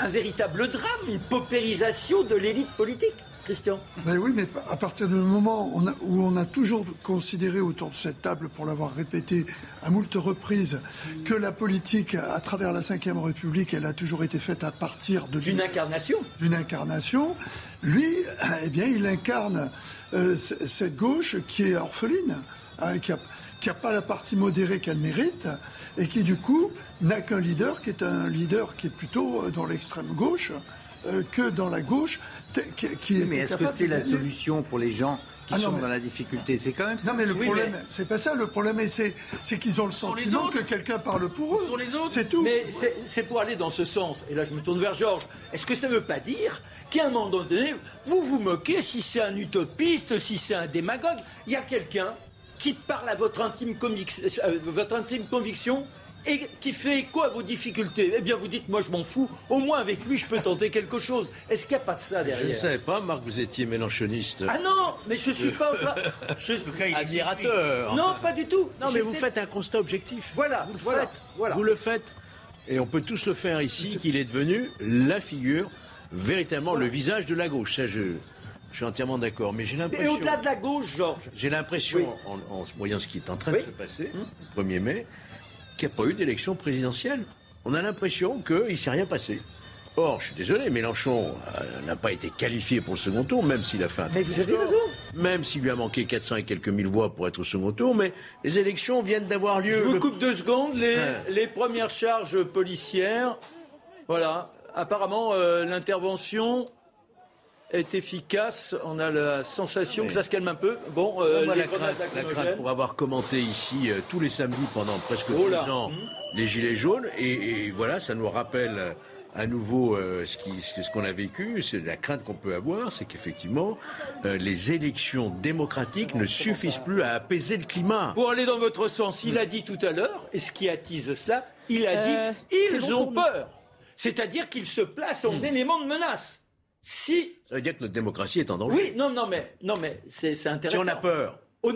un véritable drame, une paupérisation de l'élite politique. Christian. Ben oui, mais à partir du moment où on a, où on a toujours considéré autour de cette table, pour l'avoir répété à moult reprises, que la politique, à travers la Ve République, elle a toujours été faite à partir de D'une incarnation. D'une incarnation. Lui, eh bien, il incarne euh, cette gauche qui est orpheline, hein, qui a qui n'a pas la partie modérée qu'elle mérite, et qui du coup n'a qu'un leader qui est un leader qui est plutôt euh, dans l'extrême gauche. euh, que dans la gauche, qui, mais est-ce que c'est la solution pour les gens qui Ah non, sont mais- dans la difficulté? C'est quand même ça. Non mais le Oui, problème, mais- c'est pas ça. Le problème, est- c'est c'est qu'ils ont le sentiment que quelqu'un parle pour eux. C'est tout. Mais c'est c'est pour aller dans ce sens. Et là, je me tourne vers Georges. Est-ce que ça ne veut pas dire qu'à un moment donné, vous vous moquez si c'est un utopiste, si c'est un démagogue? Il y a quelqu'un qui parle à votre intime, euh, votre intime conviction et qui fait écho à vos difficultés? Eh bien, vous dites, moi, je m'en fous. Au moins, avec lui, je peux tenter quelque chose. Est-ce qu'il n'y a pas de ça Je ne derrière? savais pas, Marc, vous étiez mélanchoniste. Ah non, mais je suis pas en train. Je... Admirateur. Non, pas du tout. Non, mais vous faites un constat objectif. Voilà, vous le voilà, faites. voilà. Vous le faites. Et on peut tous le faire ici, qu'il est devenu la figure, véritablement le visage de la gauche. Ça, je, je suis entièrement d'accord. Mais j'ai Et l'impression. au-delà de la gauche, Georges, J'ai l'impression, Oui. en, en voyant ce qui est en train Oui. de se passer, le 1er mai, qu'il n'y a pas eu d'élection présidentielle. On a l'impression qu'il ne s'est rien passé. Or, je suis désolé, Mélenchon euh, n'a pas été qualifié pour le second tour, même s'il a fait un Mais vous avez raison. Même s'il lui a manqué 400 et quelques mille voix pour être au second tour, mais les élections viennent d'avoir lieu. Je vous Le- coupe deux secondes. Les, les premières charges policières, voilà. Apparemment, euh, l'intervention est efficace. On a la sensation Oui. que ça se calme un peu. Bon, euh, les la, crainte, la pour avoir commenté ici euh, tous les samedis pendant presque Oh deux ans les Gilets jaunes, et, et voilà, ça nous rappelle euh, à nouveau euh, ce qu'on a vécu, c'est la crainte qu'on peut avoir, c'est qu'effectivement, euh, les élections démocratiques ne suffisent plus à apaiser le climat. Pour aller dans votre sens, il a dit tout à l'heure, et ce qui attise cela, il a Euh, dit ils bon ont peur. C'est-à-dire qu'ils se placent en élément de menace. Si. Ça veut dire que notre démocratie est en danger. Oui, non, non, mais, non, mais c'est c'est si intéressant. on a peur, On-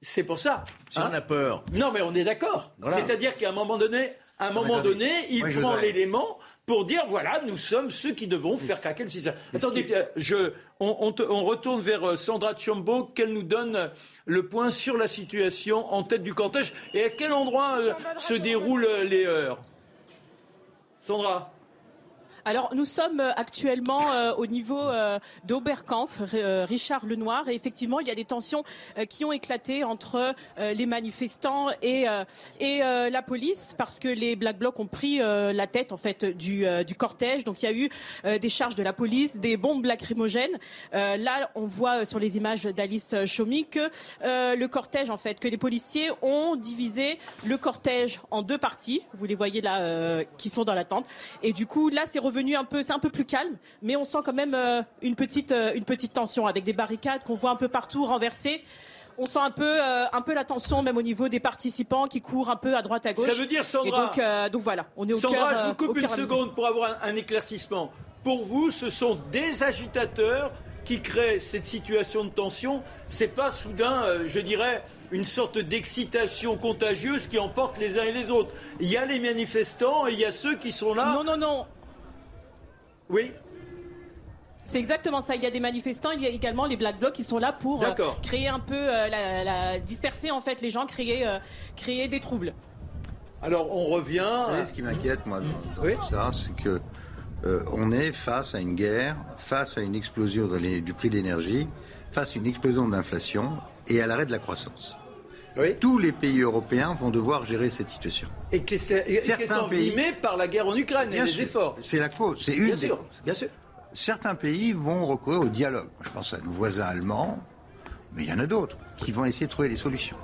C'est pour ça. si hein. on a peur, Non, mais on est d'accord. Voilà. C'est-à-dire qu'à un moment donné, à un moment attendez. donné, il prend l'élément pour dire voilà, nous sommes ceux qui devons faire craquer le système. Attendez, euh, je, on, on te- on retourne vers euh, Sandra Chiombo, qu'elle nous donne euh, le point sur la situation en tête du cortège et à quel endroit euh, se déroulent les heures? Sandra? Alors, nous sommes euh, actuellement euh, au niveau euh, d'Oberkampf, Richard Lenoir, et effectivement, il y a des tensions qui ont éclaté entre les manifestants et, la police, parce que les Black Blocs ont pris la tête en fait du, cortège. Donc, il y a eu des charges de la police, des bombes lacrymogènes. Là, on voit sur les images d'Alice Chomy que le cortège, en fait, que les policiers ont divisé le cortège en deux parties. Vous les voyez là, qui sont dans l'attente. Et du coup, là, c'est revenu un peu, c'est un peu plus calme, mais on sent quand même euh, une petite, euh, une petite tension avec des barricades qu'on voit un peu partout renversées. On sent un peu, euh, un peu la tension, même au niveau des participants qui courent un peu à droite à gauche. Ça veut dire, Sandra- Et donc, donc voilà, on est au Sandra, cœur. je vous coupe une seconde pour avoir un, un éclaircissement. Pour vous, ce sont des agitateurs qui créent cette situation de tension. C'est pas soudain, euh, je dirais, une sorte d'excitation contagieuse qui emporte les uns et les autres. Il y a les manifestants et il y a ceux qui sont là. Non, non, non. Oui. C'est exactement ça. Il y a des manifestants, il y a également les Black Blocs qui sont là pour euh, créer un peu, euh, la, la- disperser en fait les gens, créer, euh, créer des troubles. Alors on revient. Vous savez, ce qui m'inquiète, moi, dans, dans Oui. tout ça, c'est que euh, on est face à une guerre, face à une explosion du prix de l'énergie, face à une explosion de l'inflation et à l'arrêt de la croissance. Tous les pays européens vont devoir gérer cette situation. Et qui est, envenimée par la guerre en Ukraine et les efforts. C'est la cause, c'est une bien des sûr, Bien sûr. Certains pays vont recourir au dialogue. Je pense à nos voisins allemands, mais il y en a d'autres qui vont essayer de trouver des solutions.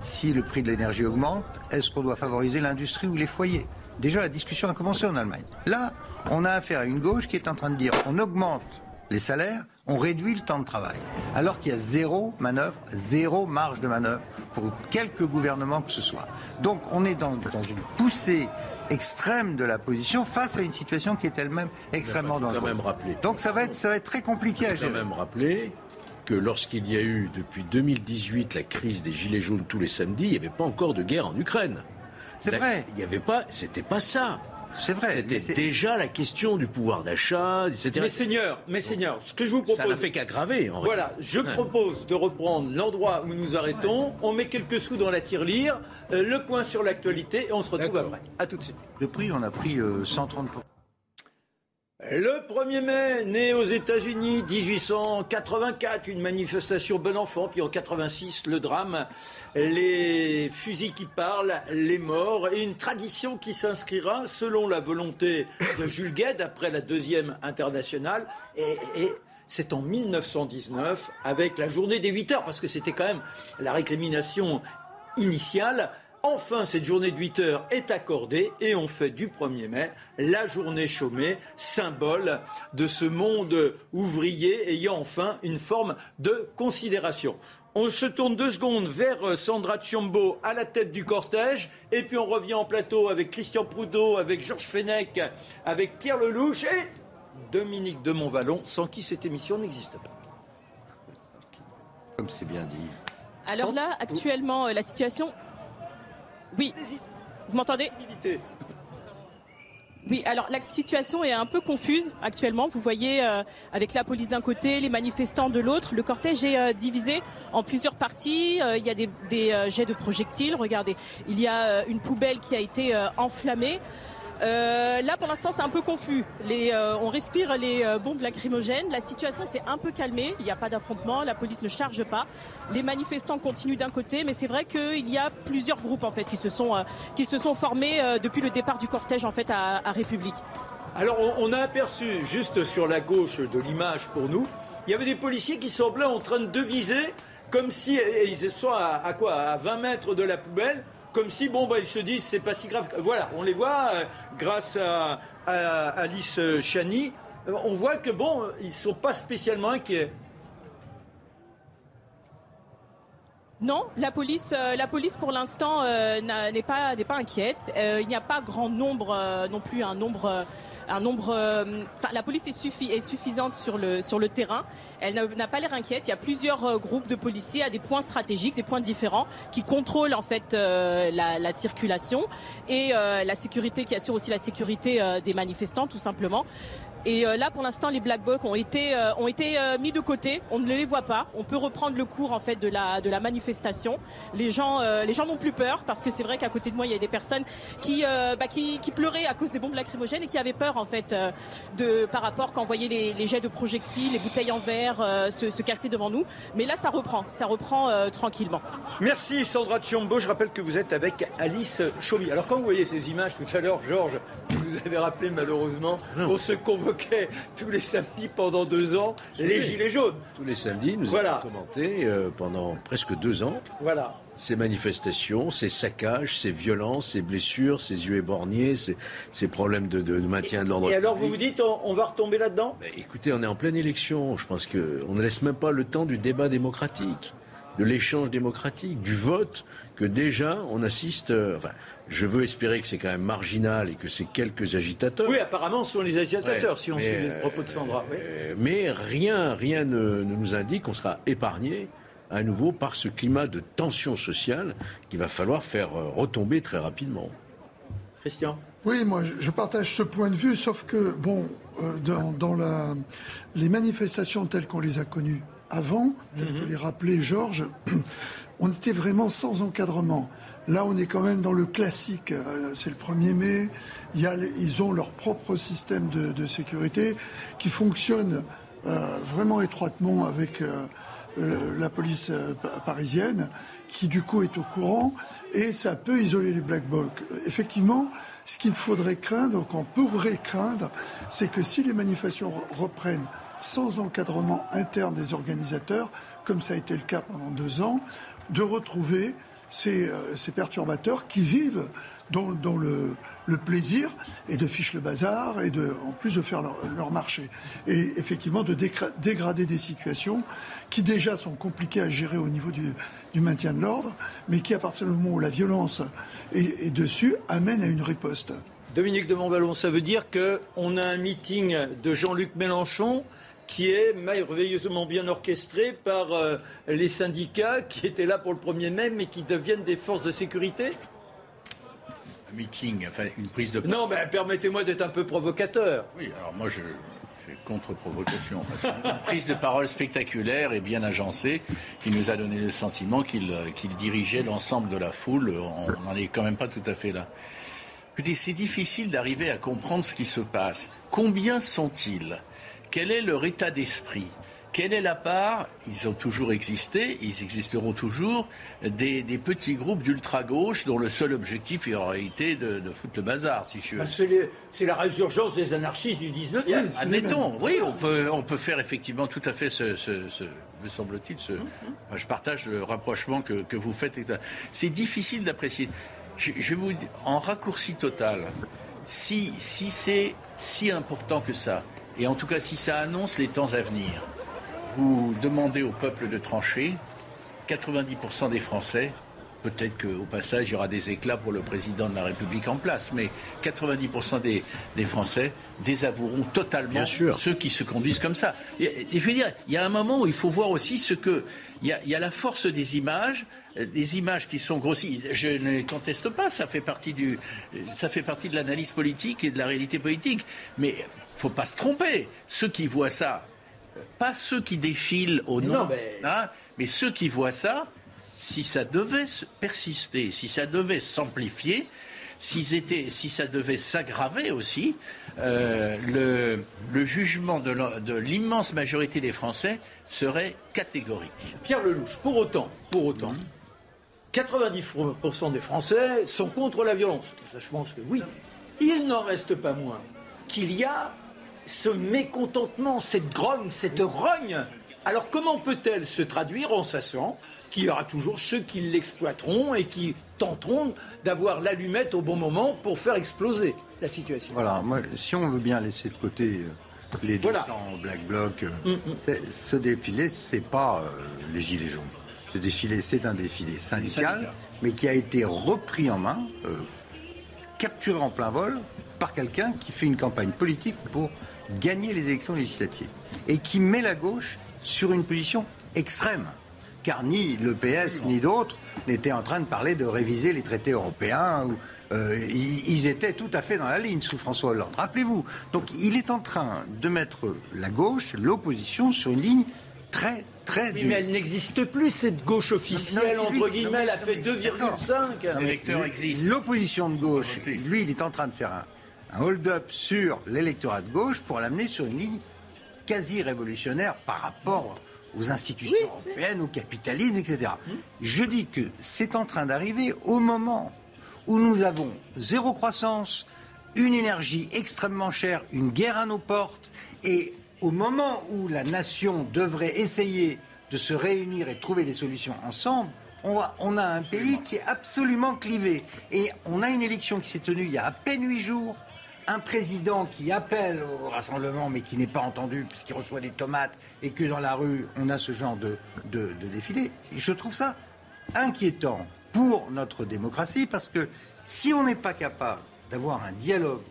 Si le prix de l'énergie augmente, est-ce qu'on doit favoriser l'industrie ou les foyers? Déjà, la discussion a commencé en Allemagne. Là, on a affaire à une gauche qui est en train de dire on augmente les salaires, on réduit le temps de travail. Alors qu'il y a zéro manœuvre, zéro marge de manœuvre pour quelque gouvernement que ce soit. Donc on est dans, une poussée extrême de la position face à une situation qui est elle-même extrêmement dangereuse. Même rappeler. Donc ça va être, ça va être très compliqué à gérer. quand même rappeler que lorsqu'il y a eu depuis 2018 la crise des gilets jaunes tous les samedis, il n'y avait pas encore de guerre en Ukraine. C'est vrai. Il n'y avait pas, c'était pas ça. C'est vrai. C'était déjà la question du pouvoir d'achat, etc. Mais seigneur, mais seigneur, ce que je vous propose. Ça n'a fait qu'aggraver. Voilà, je propose de reprendre l'endroit où nous arrêtons. On met quelques sous dans la tirelire, euh, le point sur l'actualité et on se retrouve après. À tout de suite. Le prix, on a pris 130 euh, le 1er mai, né aux États-Unis, 1884, une manifestation bon enfant, puis en 86, le drame, les fusils qui parlent, les morts, et une tradition qui s'inscrira selon la volonté de Jules Gued après la deuxième internationale. Et, et c'est en 1919, avec la journée des 8 heures, parce que c'était quand même la récrimination initiale. Enfin, cette journée de 8 heures est accordée et on fait du 1er mai la journée chômée, symbole de ce monde ouvrier ayant enfin une forme de considération. On se tourne deux secondes vers Sandra Tchiombo à la tête du cortège, et puis on revient en plateau avec Christian Proudhon, avec Georges Fenech, avec Pierre Lelouch et Dominique de Montvalon, sans qui cette émission n'existe pas. Comme c'est bien dit. Alors là, actuellement, euh, la situation oui. Vous m'entendez? Oui, alors la situation est un peu confuse actuellement. Vous voyez, euh, avec la police d'un côté, les manifestants de l'autre, le cortège est euh, divisé en plusieurs parties. Euh, il y a des, des jets de projectiles. Regardez, il y a une poubelle qui a été enflammée. Euh, là, pour l'instant, c'est un peu confus. Euh, on respire les euh, bombes lacrymogènes. La situation s'est un peu calmée. Il n'y a pas d'affrontement. La police ne charge pas. Les manifestants continuent d'un côté, mais c'est vrai qu'il y a plusieurs groupes en fait qui se sont sont formés depuis le départ du cortège en fait à, République. Alors, on, a aperçu juste sur la gauche de l'image pour nous, il y avait des policiers qui semblaient en train de viser comme si ils soient à quoi? À 20 mètres de la poubelle comme si, bon, bah, ils se disent, c'est pas si grave. Voilà, on les voit euh, grâce à, Alice Chani. Euh, on voit que, bon, ils sont pas spécialement inquiets. Non, la police, euh, la police pour l'instant n'est pas n'est pas inquiète. il n'y a pas grand nombre non plus un nombre un nombre. Euh, la police est, suffisante sur le terrain. Elle n'a pas l'air inquiète. Il y a plusieurs euh, groupes de policiers à des points stratégiques, des points différents, qui contrôlent en fait euh, la, la, circulation et la sécurité, qui assure aussi la sécurité des manifestants, tout simplement. Et euh, là, pour l'instant, les black blocs ont été euh, ont été euh, mis de côté. On ne les voit pas. On peut reprendre le cours en fait de la de la manifestation. Les gens les gens n'ont plus peur parce que c'est vrai qu'à côté de moi, il y a des personnes qui bah, qui, qui pleuraient à cause des bombes lacrymogènes et qui avaient peur en fait de par rapport quand on voyait les, les, jets de projectiles, les bouteilles en verre se, se, casser devant nous. Mais là, ça reprend, ça reprend tranquillement. Merci Sandra Tchiombo. Je rappelle que vous êtes avec Alice Chaumy. Alors quand vous voyez ces images tout à l'heure, Georges, vous avez rappelé malheureusement qu'on se convoque tous les samedis pendant deux ans les Gilets jaunes. Tous les samedis, nous avons commenté euh, pendant presque deux ans. Voilà ces manifestations, ces saccages, ces violences, ces blessures, ces yeux éborgnés, ces, problèmes de, maintien de l'ordre. Et alors vous vous dites, on, va retomber là-dedans? Écoutez, on est en pleine élection. Je pense qu'on ne laisse même pas le temps du débat démocratique, de l'échange démocratique, du vote, que déjà on assiste. Euh, enfin, je veux espérer que c'est quand même marginal et que c'est quelques agitateurs. Oui, apparemment, ce sont les agitateurs, si on suit les propos de Sandra. Euh, mais rien, rien ne, nous indique qu'on sera épargné à nouveau par ce climat de tension sociale qu'il va falloir faire euh, retomber très rapidement. Christian Oui, moi je partage ce point de vue, sauf que, bon, euh, dans, la, les manifestations telles qu'on les a connues avant, tel que Mhm. les rappelait Georges, on était vraiment sans encadrement. Là, on est quand même dans le classique. Euh, C'est le 1er mai. Ils ont leur propre système de, sécurité qui fonctionne euh, vraiment étroitement avec euh, la police pa- parisienne, qui du coup est au courant, et ça peut isoler les black blocs. Effectivement, ce qu'il faudrait craindre, qu'on pourrait craindre, c'est que si les manifestations re- reprennent sans encadrement interne des organisateurs, comme ça a été le cas pendant deux ans, de retrouver ces, euh, ces perturbateurs qui vivent dans, le, plaisir et de fiche le bazar et en plus de faire leur, marché. Et effectivement de dégrader des situations qui déjà sont compliquées à gérer au niveau du, maintien de l'ordre, mais qui à partir du moment où la violence est, dessus, amènent à une riposte. Dominique de Montvalon, ça veut dire qu'on a un meeting de Jean-Luc Mélenchon qui est merveilleusement bien orchestré par euh, les syndicats qui étaient là pour le 1er mai mais qui deviennent des forces de sécurité Un meeting, enfin une prise de Non, mais permettez-moi d'être un peu provocateur. Oui, alors moi je fais contre-provocation. qu'une prise de parole spectaculaire et bien agencée qui nous a donné le sentiment qu'il euh, qu'il dirigeait l'ensemble de la foule. On n'en est quand même pas tout à fait là. Écoutez, c'est difficile d'arriver à comprendre ce qui se passe. Combien sont-ils Quel est leur état d'esprit? Quelle est la part, ils ont toujours existé, ils existeront toujours, des, des petits groupes d'ultra-gauche dont le seul objectif est en réalité de, de foutre le bazar, si je c'est les- c'est la résurgence des anarchistes du 19e. Admettons, oui, on peut, on peut faire effectivement tout à fait ce, ce- ce- me semble-t-il, ce, Mhm. enfin, je partage le rapprochement que, que vous faites. C'est difficile d'apprécier. Je, je vais vous dire, en raccourci total, si, si c'est si important que ça, et en tout cas si ça annonce les temps à venir, vous demandez au peuple de trancher, 90% des Français, peut-être qu'au passage il y aura des éclats pour le président de la République en place, mais 90% des, des Français désavoueront totalement ceux qui se conduisent comme ça. Et, et je veux dire, il y a un moment où il faut voir aussi ce que... Il y a, il y a la force des images, des images qui sont grossies. Je ne les conteste pas, ça fait partie, du, ça fait partie de l'analyse politique et de la réalité politique. Mais faut pas se tromper. Ceux qui voient ça, pas ceux qui défilent au nom, Non, mais- hein, mais ceux qui voient ça, si ça devait persister, si ça devait s'amplifier, si ça devait s'aggraver aussi, euh, le, le jugement de l'immense majorité des Français serait catégorique. Pierre Lelouch, pour autant, pour autant, 90% des Français sont contre la violence. Ça, je pense que oui. Il n'en reste pas moins qu'il y a ce mécontentement, cette grogne, cette rogne. Alors comment peut-elle se traduire en sachant qu'il y aura toujours ceux qui l'exploiteront et qui tenteront d'avoir l'allumette au bon moment pour faire exploser la situation? Voilà, moi, si on veut bien laisser de côté euh, les 200 Black Blocs, euh, c'est- ce défilé, c'est pas euh, les Gilets jaunes. Ce défilé, c'est un défilé syndical, mais qui a été repris en main, euh, capturé en plein vol par quelqu'un qui fait une campagne politique pour gagner les élections législatives et qui met la gauche sur une position extrême. Car ni le PS ni d'autres n'étaient en train de parler de réviser les traités européens. Ou, euh, ils étaient tout à fait dans la ligne sous François Hollande. Rappelez-vous. Donc il est en train de mettre la gauche, l'opposition, sur une ligne très très Oui, mais elle n'existe plus, cette gauche officielle, Non, entre non, guillemets, elle a fait mais- 2,5. Non, mais L'opposition de gauche, lui, il est en train de faire un, un hold-up sur l'électorat de gauche pour l'amener sur une ligne quasi révolutionnaire par rapport aux institutions européennes, au capitalisme, etc. Je dis que c'est en train d'arriver au moment où nous avons zéro croissance, une énergie extrêmement chère, une guerre à nos portes, et au moment où la nation devrait essayer de se réunir et de trouver des solutions ensemble, on a, on a un pays qui est absolument clivé. Et on a une élection qui s'est tenue il y a à peine huit jours. Un président qui appelle au rassemblement mais qui n'est pas entendu puisqu'il reçoit des tomates et que dans la rue on a ce genre de, de, de défilé. Je trouve ça inquiétant pour notre démocratie parce que si on n'est pas capable d'avoir un dialogue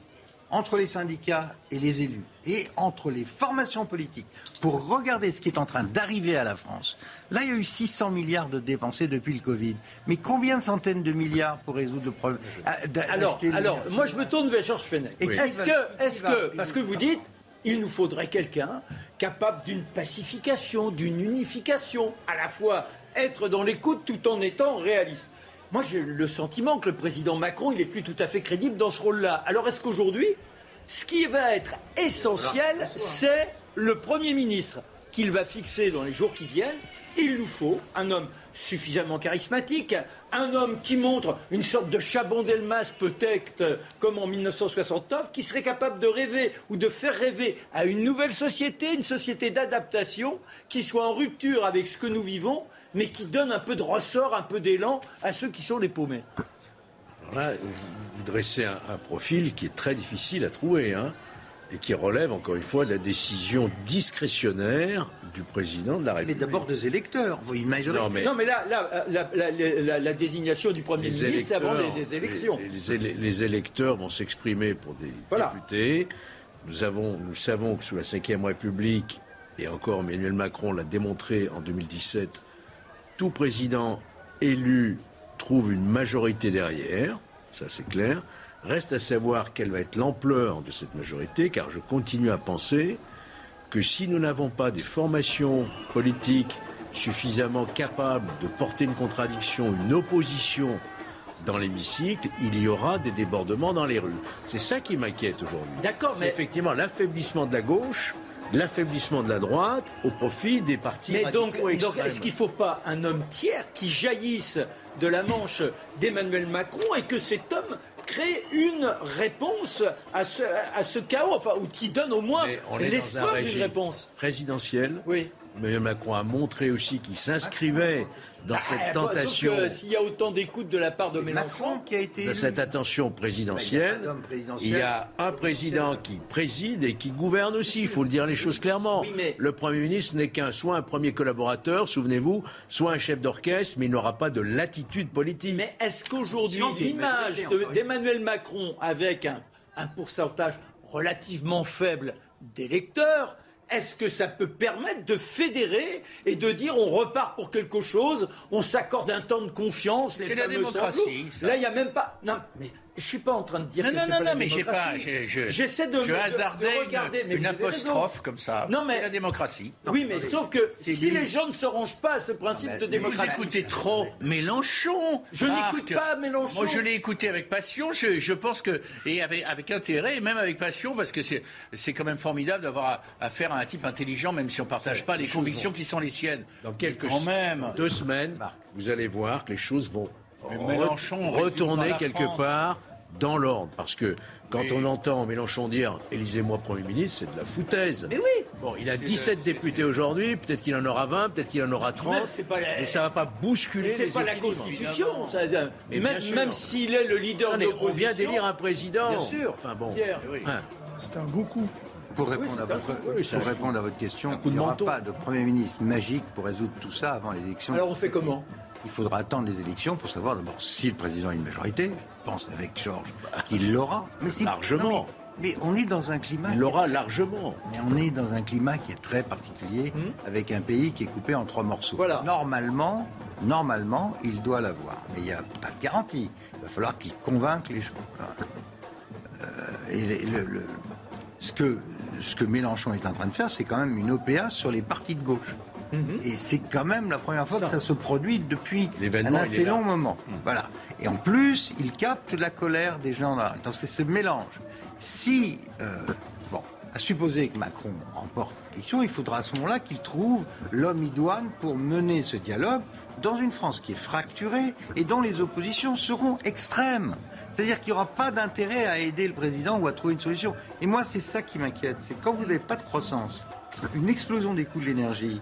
entre les syndicats et les élus et entre les formations politiques pour regarder ce qui est en train d'arriver à la France. Là, il y a eu 600 milliards de dépensés depuis le Covid. Mais combien de centaines de milliards pour résoudre le problème d'a- Alors, alors moi je me tourne vers Georges Fenech. Qui Est-ce que, va- que, parce que vous dites, il nous faudrait quelqu'un capable d'une pacification, d'une unification, à la fois être dans l'écoute tout en étant réaliste. Moi, j'ai le sentiment que le président Macron, il n'est plus tout à fait crédible dans ce rôle-là. Alors, est-ce qu'aujourd'hui, ce qui va être essentiel, c'est le Premier ministre qu'il va fixer dans les jours qui viennent il nous faut un homme suffisamment charismatique, un homme qui montre une sorte de Chabon-Delmas peut-être comme en 1969, qui serait capable de rêver ou de faire rêver à une nouvelle société, une société d'adaptation qui soit en rupture avec ce que nous vivons, mais qui donne un peu de ressort, un peu d'élan à ceux qui sont les paumés. là, vous dressez un, profil qui est très difficile à trouver. Hein et qui relève encore une fois de la décision discrétionnaire du président de la République. Mais d'abord des électeurs, vous imaginez. Non mais, non, mais là, la, désignation du Premier ministre, c'est avant les, élections. Les, électeurs vont s'exprimer pour des députés. Nous, avons, nous savons que sous la Ve République, et encore Emmanuel Macron l'a démontré en 2017, tout président élu trouve une majorité derrière, ça c'est clair. Reste à savoir quelle va être l'ampleur de cette majorité, car je continue à penser que si nous n'avons pas des formations politiques suffisamment capables de porter une contradiction, une opposition dans l'hémicycle, il y aura des débordements dans les rues. C'est ça qui m'inquiète aujourd'hui. D'accord, mais effectivement l'affaiblissement de la gauche l'affaiblissement de la droite au profit des partis Mais donc, donc est-ce qu'il ne faut pas un homme tiers qui jaillisse de la manche d'Emmanuel Macron et que cet homme crée une réponse à ce, à ce chaos, enfin, ou qui donne au moins l'espoir d'une réponse présidentielle. Oui. Mais Macron a montré aussi qu'il s'inscrivait dans cette bah, tentation. S'il y a autant d'écoute de la part de Mélenchon, qui a été dans cette attention présidentielle, il y a un président qui préside et qui gouverne aussi. Il faut le dire les choses clairement. Le Premier ministre n'est qu'un soit un premier collaborateur, souvenez-vous, soit un chef d'orchestre, mais il n'aura pas de latitude politique. Mais est-ce qu'aujourd'hui l'image d'Emmanuel Macron avec un pourcentage relativement faible d'électeurs est-ce que ça peut permettre de fédérer et de dire on repart pour quelque chose, on s'accorde un temps de confiance, les la démocratie. Là, il n'y a même pas. Non, mais je suis pas en train de dire non, que non, c'est non, pas non, la mais j'ai pas. J'essaie de, je de, regarder, une, une apostrophe comme ça. Non, mais la démocratie. Oui, mais sauf que si les gens ne se rangent pas à ce principe de démocratie, vous écoutez trop Mélenchon. Je n'écoute pas Mélenchon. Moi, je l'ai écouté avec passion. Je, je, pense que et avec, avec intérêt et même avec passion parce que c'est c'est quand même formidable d'avoir affaire à un type intelligent, même si on partage pas les convictions qui sont les siennes. Dans quelques quand même. deux semaines, vous allez voir que les choses vont Mélenchon retourner quelque part dans l'ordre. Parce que quand on entend Mélenchon dire Élisez-moi Premier ministre, c'est de la foutaise. Mais oui Bon, il a 17 députés aujourd'hui, peut-être qu'il en aura 20, peut-être qu'il en aura 30. Mais ça ne va pas bousculer C'est pas la Constitution. mais même, même s'il est le leader de l'opposition. On vient d'élire un président. Bien sûr. Enfin bon. Hein. C'est un beaucoup. Pour répondre, à, votre, pour répondre à votre question, il n'y aura pas de Premier ministre magique pour résoudre tout ça avant l'élection. Alors on fait comment? Il faudra attendre les élections pour savoir d'abord si le président a une majorité. Je pense avec Georges qu'il l'aura. Mais largement. mais, on est dans un climat. Il l'aura largement. Mais on est dans un climat qui est très particulier, hmm avec un pays qui est coupé en trois morceaux. Voilà. Normalement, normalement, il doit l'avoir. Mais il n'y a pas de garantie. Il va falloir qu'il convainque les gens. Euh, et le, ce, que, ce que Mélenchon est en train de faire, c'est quand même une OPA sur les partis de gauche. Mhm. Et c'est quand même la première fois que ça se produit depuis un assez long moment. Mhm. Voilà. Et en plus, il capte la colère des gens là. Donc c'est ce mélange. Si, euh, bon, à supposer que Macron remporte l'élection, il faudra à ce moment-là qu'il trouve l'homme idoine pour mener ce dialogue dans une France qui est fracturée et dont les oppositions seront extrêmes. C'est-à-dire qu'il n'y aura pas d'intérêt à aider le président ou à trouver une solution. Et moi, c'est ça qui m'inquiète. C'est quand vous n'avez pas de croissance, une explosion des coûts de l'énergie,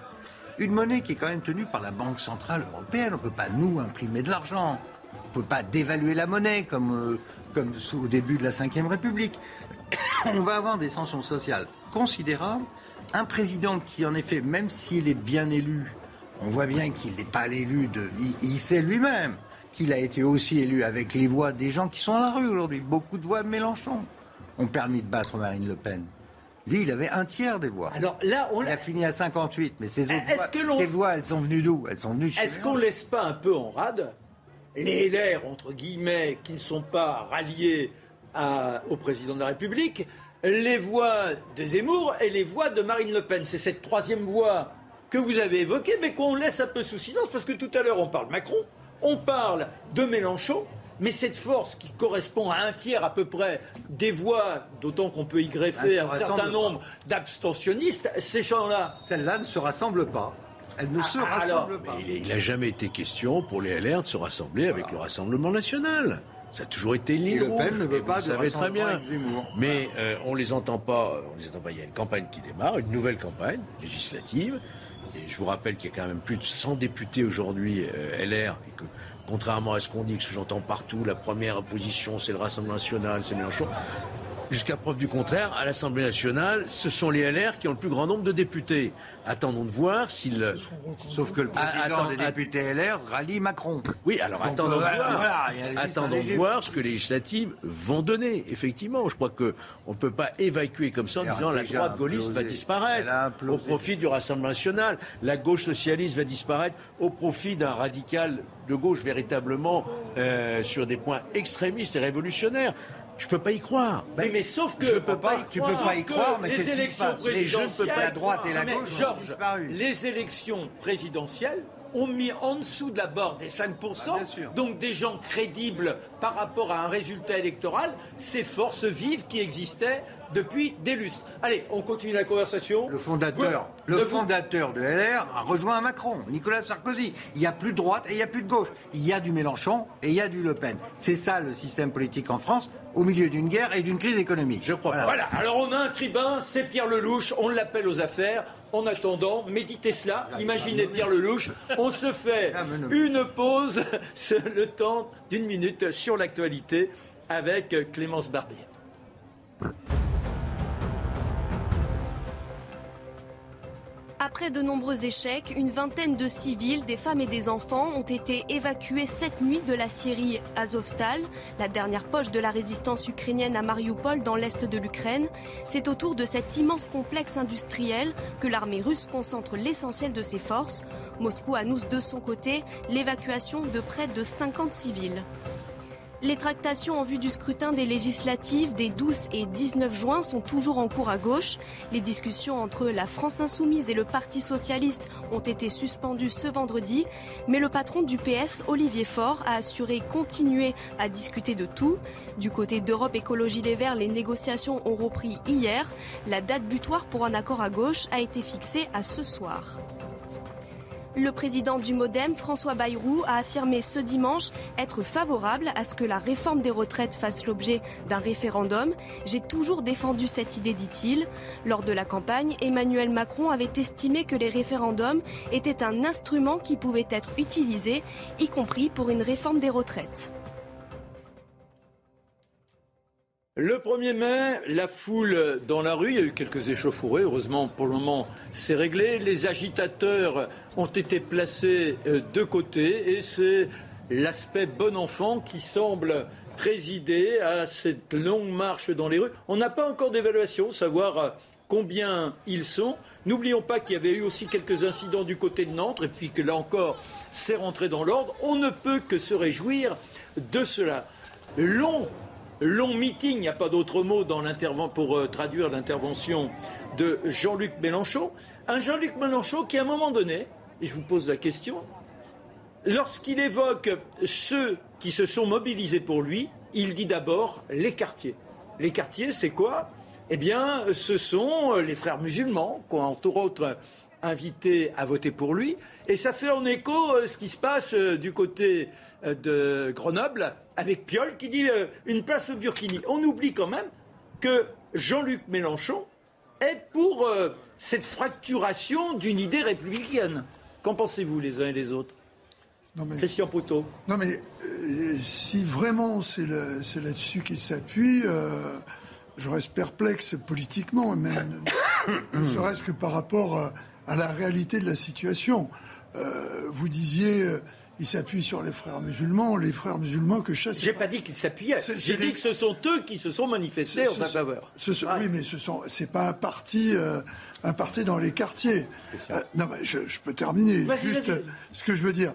une monnaie qui est quand même tenue par la Banque Centrale Européenne. On ne peut pas, nous, imprimer de l'argent. On ne peut pas dévaluer la monnaie comme, euh, au début de la Ve République. On va avoir des sanctions sociales considérables. Un président qui, en effet, même s'il est bien élu, on voit bien qu'il n'est pas l'élu de... Il, sait lui-même qu'il a été aussi élu avec les voix des gens qui sont dans la rue aujourd'hui. Beaucoup de voix de Mélenchon ont permis de battre Marine Le Pen. Lui, il avait un tiers des voix. Alors là, on il a fini à 58, mais ces autres voix, elles sont venues d'où? Elles sont venues. Est-ce qu'on laisse pas un peu en rade les LR entre guillemets qui ne sont pas ralliés au président de la République les voix de Zemmour et les voix de Marine Le Pen? C'est cette troisième voix que vous avez évoquée, mais qu'on laisse un peu sous silence, parce que tout à l'heure, on parle Macron, on parle de Mélenchon, mais cette force qui correspond à un tiers à peu près des voix, d'autant qu'on peut y greffer un certain nombre d'abstentionnistes, ces gens-là. Celle-là ne se rassemble pas. Elle ne se Ah, rassemble pas. Mais il n'a jamais été question pour les LR de se rassembler avec le Rassemblement national. Ça a toujours été Et Le Pen ne veut vous pas le de savez très bien. Mais euh, on les entend pas. On les entend pas. Il y a une campagne qui démarre, une nouvelle campagne législative. Et je vous rappelle qu'il y a quand même plus de 100 députés aujourd'hui euh, LR et que contrairement à ce qu'on dit, que j'entends partout, la première position c'est le Rassemblement national, c'est Mélenchon. Jusqu'à preuve du contraire, à l'Assemblée nationale, ce sont les LR qui ont le plus grand nombre de députés. Attendons de voir s'ils. Sauf que le président Ah, attends, des députés LR rallie Macron. Oui, alors Donc, attendons, euh, de voir, voilà, a les attendons de voir ce que les législatives vont donner. Effectivement, je crois que on ne peut pas évacuer comme ça en disant la droite gaulliste va disparaître au profit du Rassemblement national. La gauche socialiste va disparaître au profit d'un radical de gauche véritablement euh, sur des points extrémistes et révolutionnaires. Je peux pas y croire. Oui, mais sauf que je peux pas y tu peux pas y croire, mais les élections passe? Les jeunes présidentielles, pas, la droite et la Mais gauche ont Georges. Les élections présidentielles ont mis en dessous de la barre des 5%, Ah, donc des gens crédibles par rapport à un résultat électoral, ces forces vives qui existaient depuis des lustres. Allez, on continue la conversation. Le fondateur, le vous- fondateur de LR a rejoint Macron, Nicolas Sarkozy. Il n'y a plus de droite et il n'y a plus de gauche. Il y a du Mélenchon et il y a du Le Pen. C'est ça le système politique en France, au milieu d'une guerre et d'une crise économique. Je crois. Voilà, alors on a un tribun, c'est Pierre Lelouch, on l'appelle aux affaires. En attendant, méditez cela, imaginez Pierre Lelouch. On se fait Ah, une pause, le temps d'une minute sur l'actualité avec Clémence Barbier. Après de nombreux échecs, une vingtaine de civils, des femmes et des enfants ont été évacués cette nuit de la Syrie Azovstal, la dernière poche de la résistance ukrainienne à Mariupol dans l'est de l'Ukraine. C'est autour de cet immense complexe industriel que l'armée russe concentre l'essentiel de ses forces. Moscou annonce de son côté l'évacuation de près de 50 civils. Les tractations en vue du scrutin des législatives des 12 et 19 juin sont toujours en cours à gauche. Les discussions entre la France insoumise et le Parti socialiste ont été suspendues ce vendredi, mais le patron du PS, Olivier Faure, a assuré continuer à discuter de tout. Du côté d'Europe Écologie Les Verts, les négociations ont repris hier. La date butoir pour un accord à gauche a été fixée à ce soir. Le président du Modem, François Bayrou, a affirmé ce dimanche être favorable à ce que la réforme des retraites fasse l'objet d'un référendum. J'ai toujours défendu cette idée, dit-il. Lors de la campagne, Emmanuel Macron avait estimé que les référendums étaient un instrument qui pouvait être utilisé, y compris pour une réforme des retraites. Le 1er mai, la foule dans la rue, il y a eu quelques échauffourées, heureusement pour le moment c'est réglé. Les agitateurs ont été placés euh, de côté et c'est l'aspect bon enfant qui semble présider à cette longue marche dans les rues. On n'a pas encore d'évaluation, savoir euh, combien ils sont. N'oublions pas qu'il y avait eu aussi quelques incidents du côté de Nantes et puis que là encore c'est rentré dans l'ordre. On ne peut que se réjouir de cela. Long long meeting, il n'y a pas d'autre mot dans pour euh, traduire l'intervention de Jean-Luc Mélenchon. Un Jean-Luc Mélenchon qui, à un moment donné, et je vous pose la question, lorsqu'il évoque ceux qui se sont mobilisés pour lui, il dit d'abord les quartiers. Les quartiers, c'est quoi? Eh bien, ce sont les frères musulmans, qui ont entre autres invité à voter pour lui. Et ça fait en écho euh, ce qui se passe euh, du côté de Grenoble avec Piolle qui dit euh, une place au Burkini. On oublie quand même que Jean-Luc Mélenchon est pour euh, cette fracturation d'une idée républicaine. Qu'en pensez-vous les uns et les autres? Non, mais- Christian Poteau. Non, mais euh, si vraiment c'est là-dessus qu'il s'appuie, euh, je reste perplexe politiquement, même ne, serait-ce que par rapport euh, à la réalité de la situation. Euh, vous disiez, euh, il s'appuie sur les frères musulmans, les frères musulmans que chasse. J'ai pas dit qu'ils s'appuyaient. J'ai dit les- que ce sont eux qui se sont manifestés en sa faveur. ce sont- Ah. Oui, mais ce sont, c'est pas un parti, euh, un parti dans les quartiers. Euh, non, mais je, je peux terminer. Juste euh, ce que je veux dire.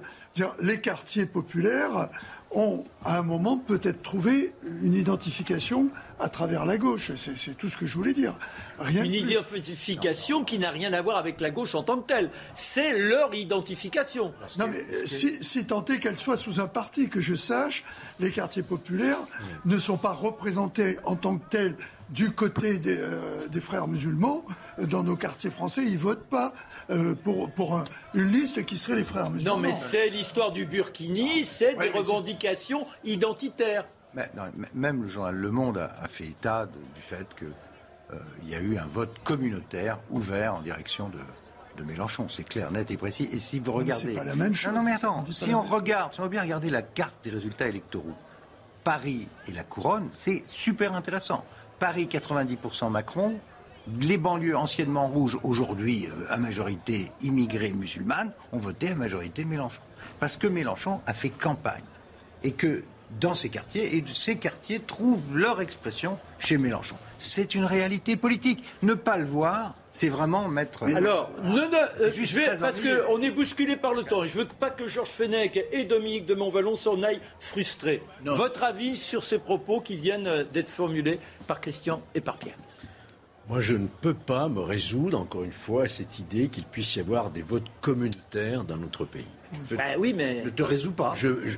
Les quartiers populaires ont, à un moment, peut-être trouvé une identification à travers la gauche. C'est tout ce que je voulais dire. Rien une identification qui n'a rien à voir avec la gauche en tant que telle. C'est leur identification. Non, mais si, si tant est qu'elle soit sous un parti, que je sache, les quartiers populaires ne sont pas représentés en tant que tels du côté des, euh, des frères musulmans, euh, dans nos quartiers français, ils votent pas euh, pour, pour une liste qui serait les frères musulmans. Non, mais c'est l'histoire du Burkini, c'est des revendications identitaires. Mais, même le journal Le Monde a, fait état du fait qu'il il y a eu un vote communautaire ouvert en direction de, de Mélenchon. C'est clair, net et précis. Et si vous regardez. C'est pas la même chose. Non, non mais attends. Si on regarde, si on veut bien regarder la carte des résultats électoraux, Paris et la couronne, c'est super intéressant. Paris 90% Macron, les banlieues anciennement rouges, aujourd'hui euh, à majorité immigrées musulmanes, ont voté à majorité Mélenchon. Parce que Mélenchon a fait campagne. Et que dans ces quartiers, et ces quartiers trouvent leur expression chez Mélenchon. C'est une réalité politique. Ne pas le voir, c'est vraiment mettre. Alors, euh, je vais, parce qu'on est bousculé par le temps. Je ne veux pas que Georges Fenech et Dominique de Montvalon s'en aillent frustrés. Votre avis sur ces propos qui viennent euh, d'être formulés par Christian et par Pierre? Moi, je ne peux pas me résoudre, encore une fois, à cette idée qu'il puisse y avoir des votes communautaires dans notre pays. Ben oui, mais. Ne te résous pas.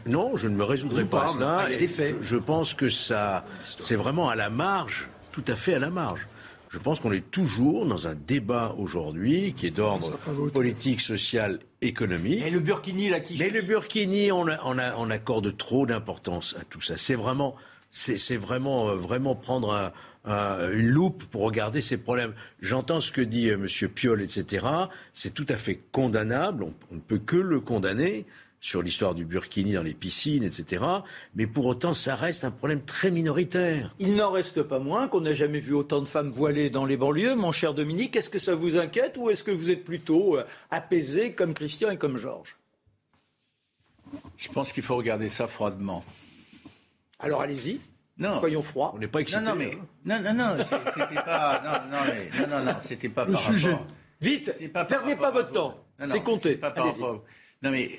non, je ne me résoudrai pas, à cela. Je, je pense que ça, c'est vraiment à la marge, tout à fait à la marge. Je pense qu'on est toujours dans un débat aujourd'hui qui est d'ordre politique, social, économique. Et le Burkini, là, qui. Mais le Burkini, on, on, accorde trop d'importance à tout ça. C'est vraiment, c'est vraiment, euh, vraiment prendre un, une loupe pour regarder ces problèmes. J'entends ce que dit euh, M. Piolle, etc. C'est tout à fait condamnable. On, ne peut que le condamner sur l'histoire du burkini dans les piscines, etc. Mais pour autant, ça reste un problème très minoritaire. Il n'en reste pas moins qu'on n'a jamais vu autant de femmes voilées dans les banlieues. Mon cher Dominique, est-ce que ça vous inquiète ou est-ce que vous êtes plutôt euh, apaisé comme Christian et comme Georges? Je pense qu'il faut regarder ça froidement. Alors allez-y. Non. Soyons froids. On n'est pas excités. Non, non, mais. Non, non, non, c'était pas. Non, non, mais, non, non, non, c'était pas Le par sujet. Rapport... Vite, pas perdez pas votre temps. C'est compté. Pas par rapport... Non, mais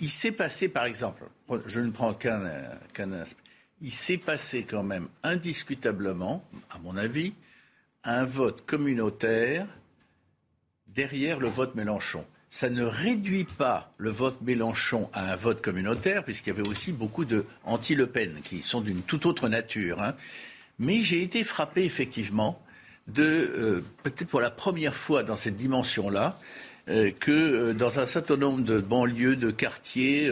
il s'est passé, par exemple, je ne prends qu'un qu'un aspect. Il s'est passé quand même indiscutablement, à mon avis, un vote communautaire derrière le vote Mélenchon ça ne réduit pas le vote Mélenchon à un vote communautaire, puisqu'il y avait aussi beaucoup de anti-Le Pen qui sont d'une toute autre nature. Hein. Mais j'ai été frappé effectivement de, euh, peut-être pour la première fois dans cette dimension-là, euh, que euh, dans un certain nombre de banlieues, de quartiers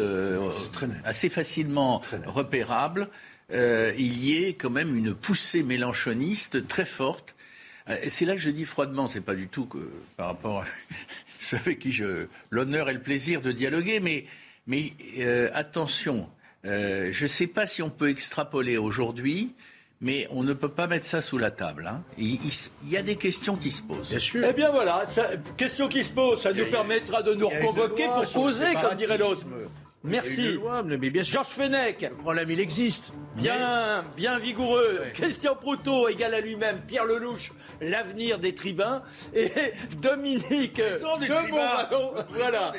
assez facilement repérables, il y ait quand même une poussée mélanchoniste très forte. C'est là que je dis froidement, c'est pas du tout que par rapport ceux avec qui j'ai l'honneur et le plaisir de dialoguer, mais, mais euh, attention, euh, je ne sais pas si on peut extrapoler aujourd'hui, mais on ne peut pas mettre ça sous la table. Hein. Il, y a des questions qui se posent. Bien sûr. Eh bien voilà, question qui se pose, ça nous permettra de nous reconvoquer pour poser, comme dirait l'autre. Merci. mais bien Georges Fenech. Le problème, il existe. Bien, bien vigoureux. Christian Proutot, égal à lui-même. Pierre Lelouch, l'avenir des tribuns. Et Dominique de Voilà.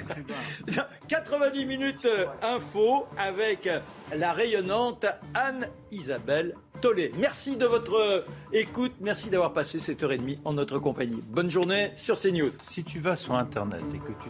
90 minutes euh, info avec la rayonnante Anne-Isabelle Tollet. Merci de votre euh, écoute. Merci d'avoir passé cette heure et demie en notre compagnie. Bonne journée sur CNews. Si tu vas sur Internet et que tu...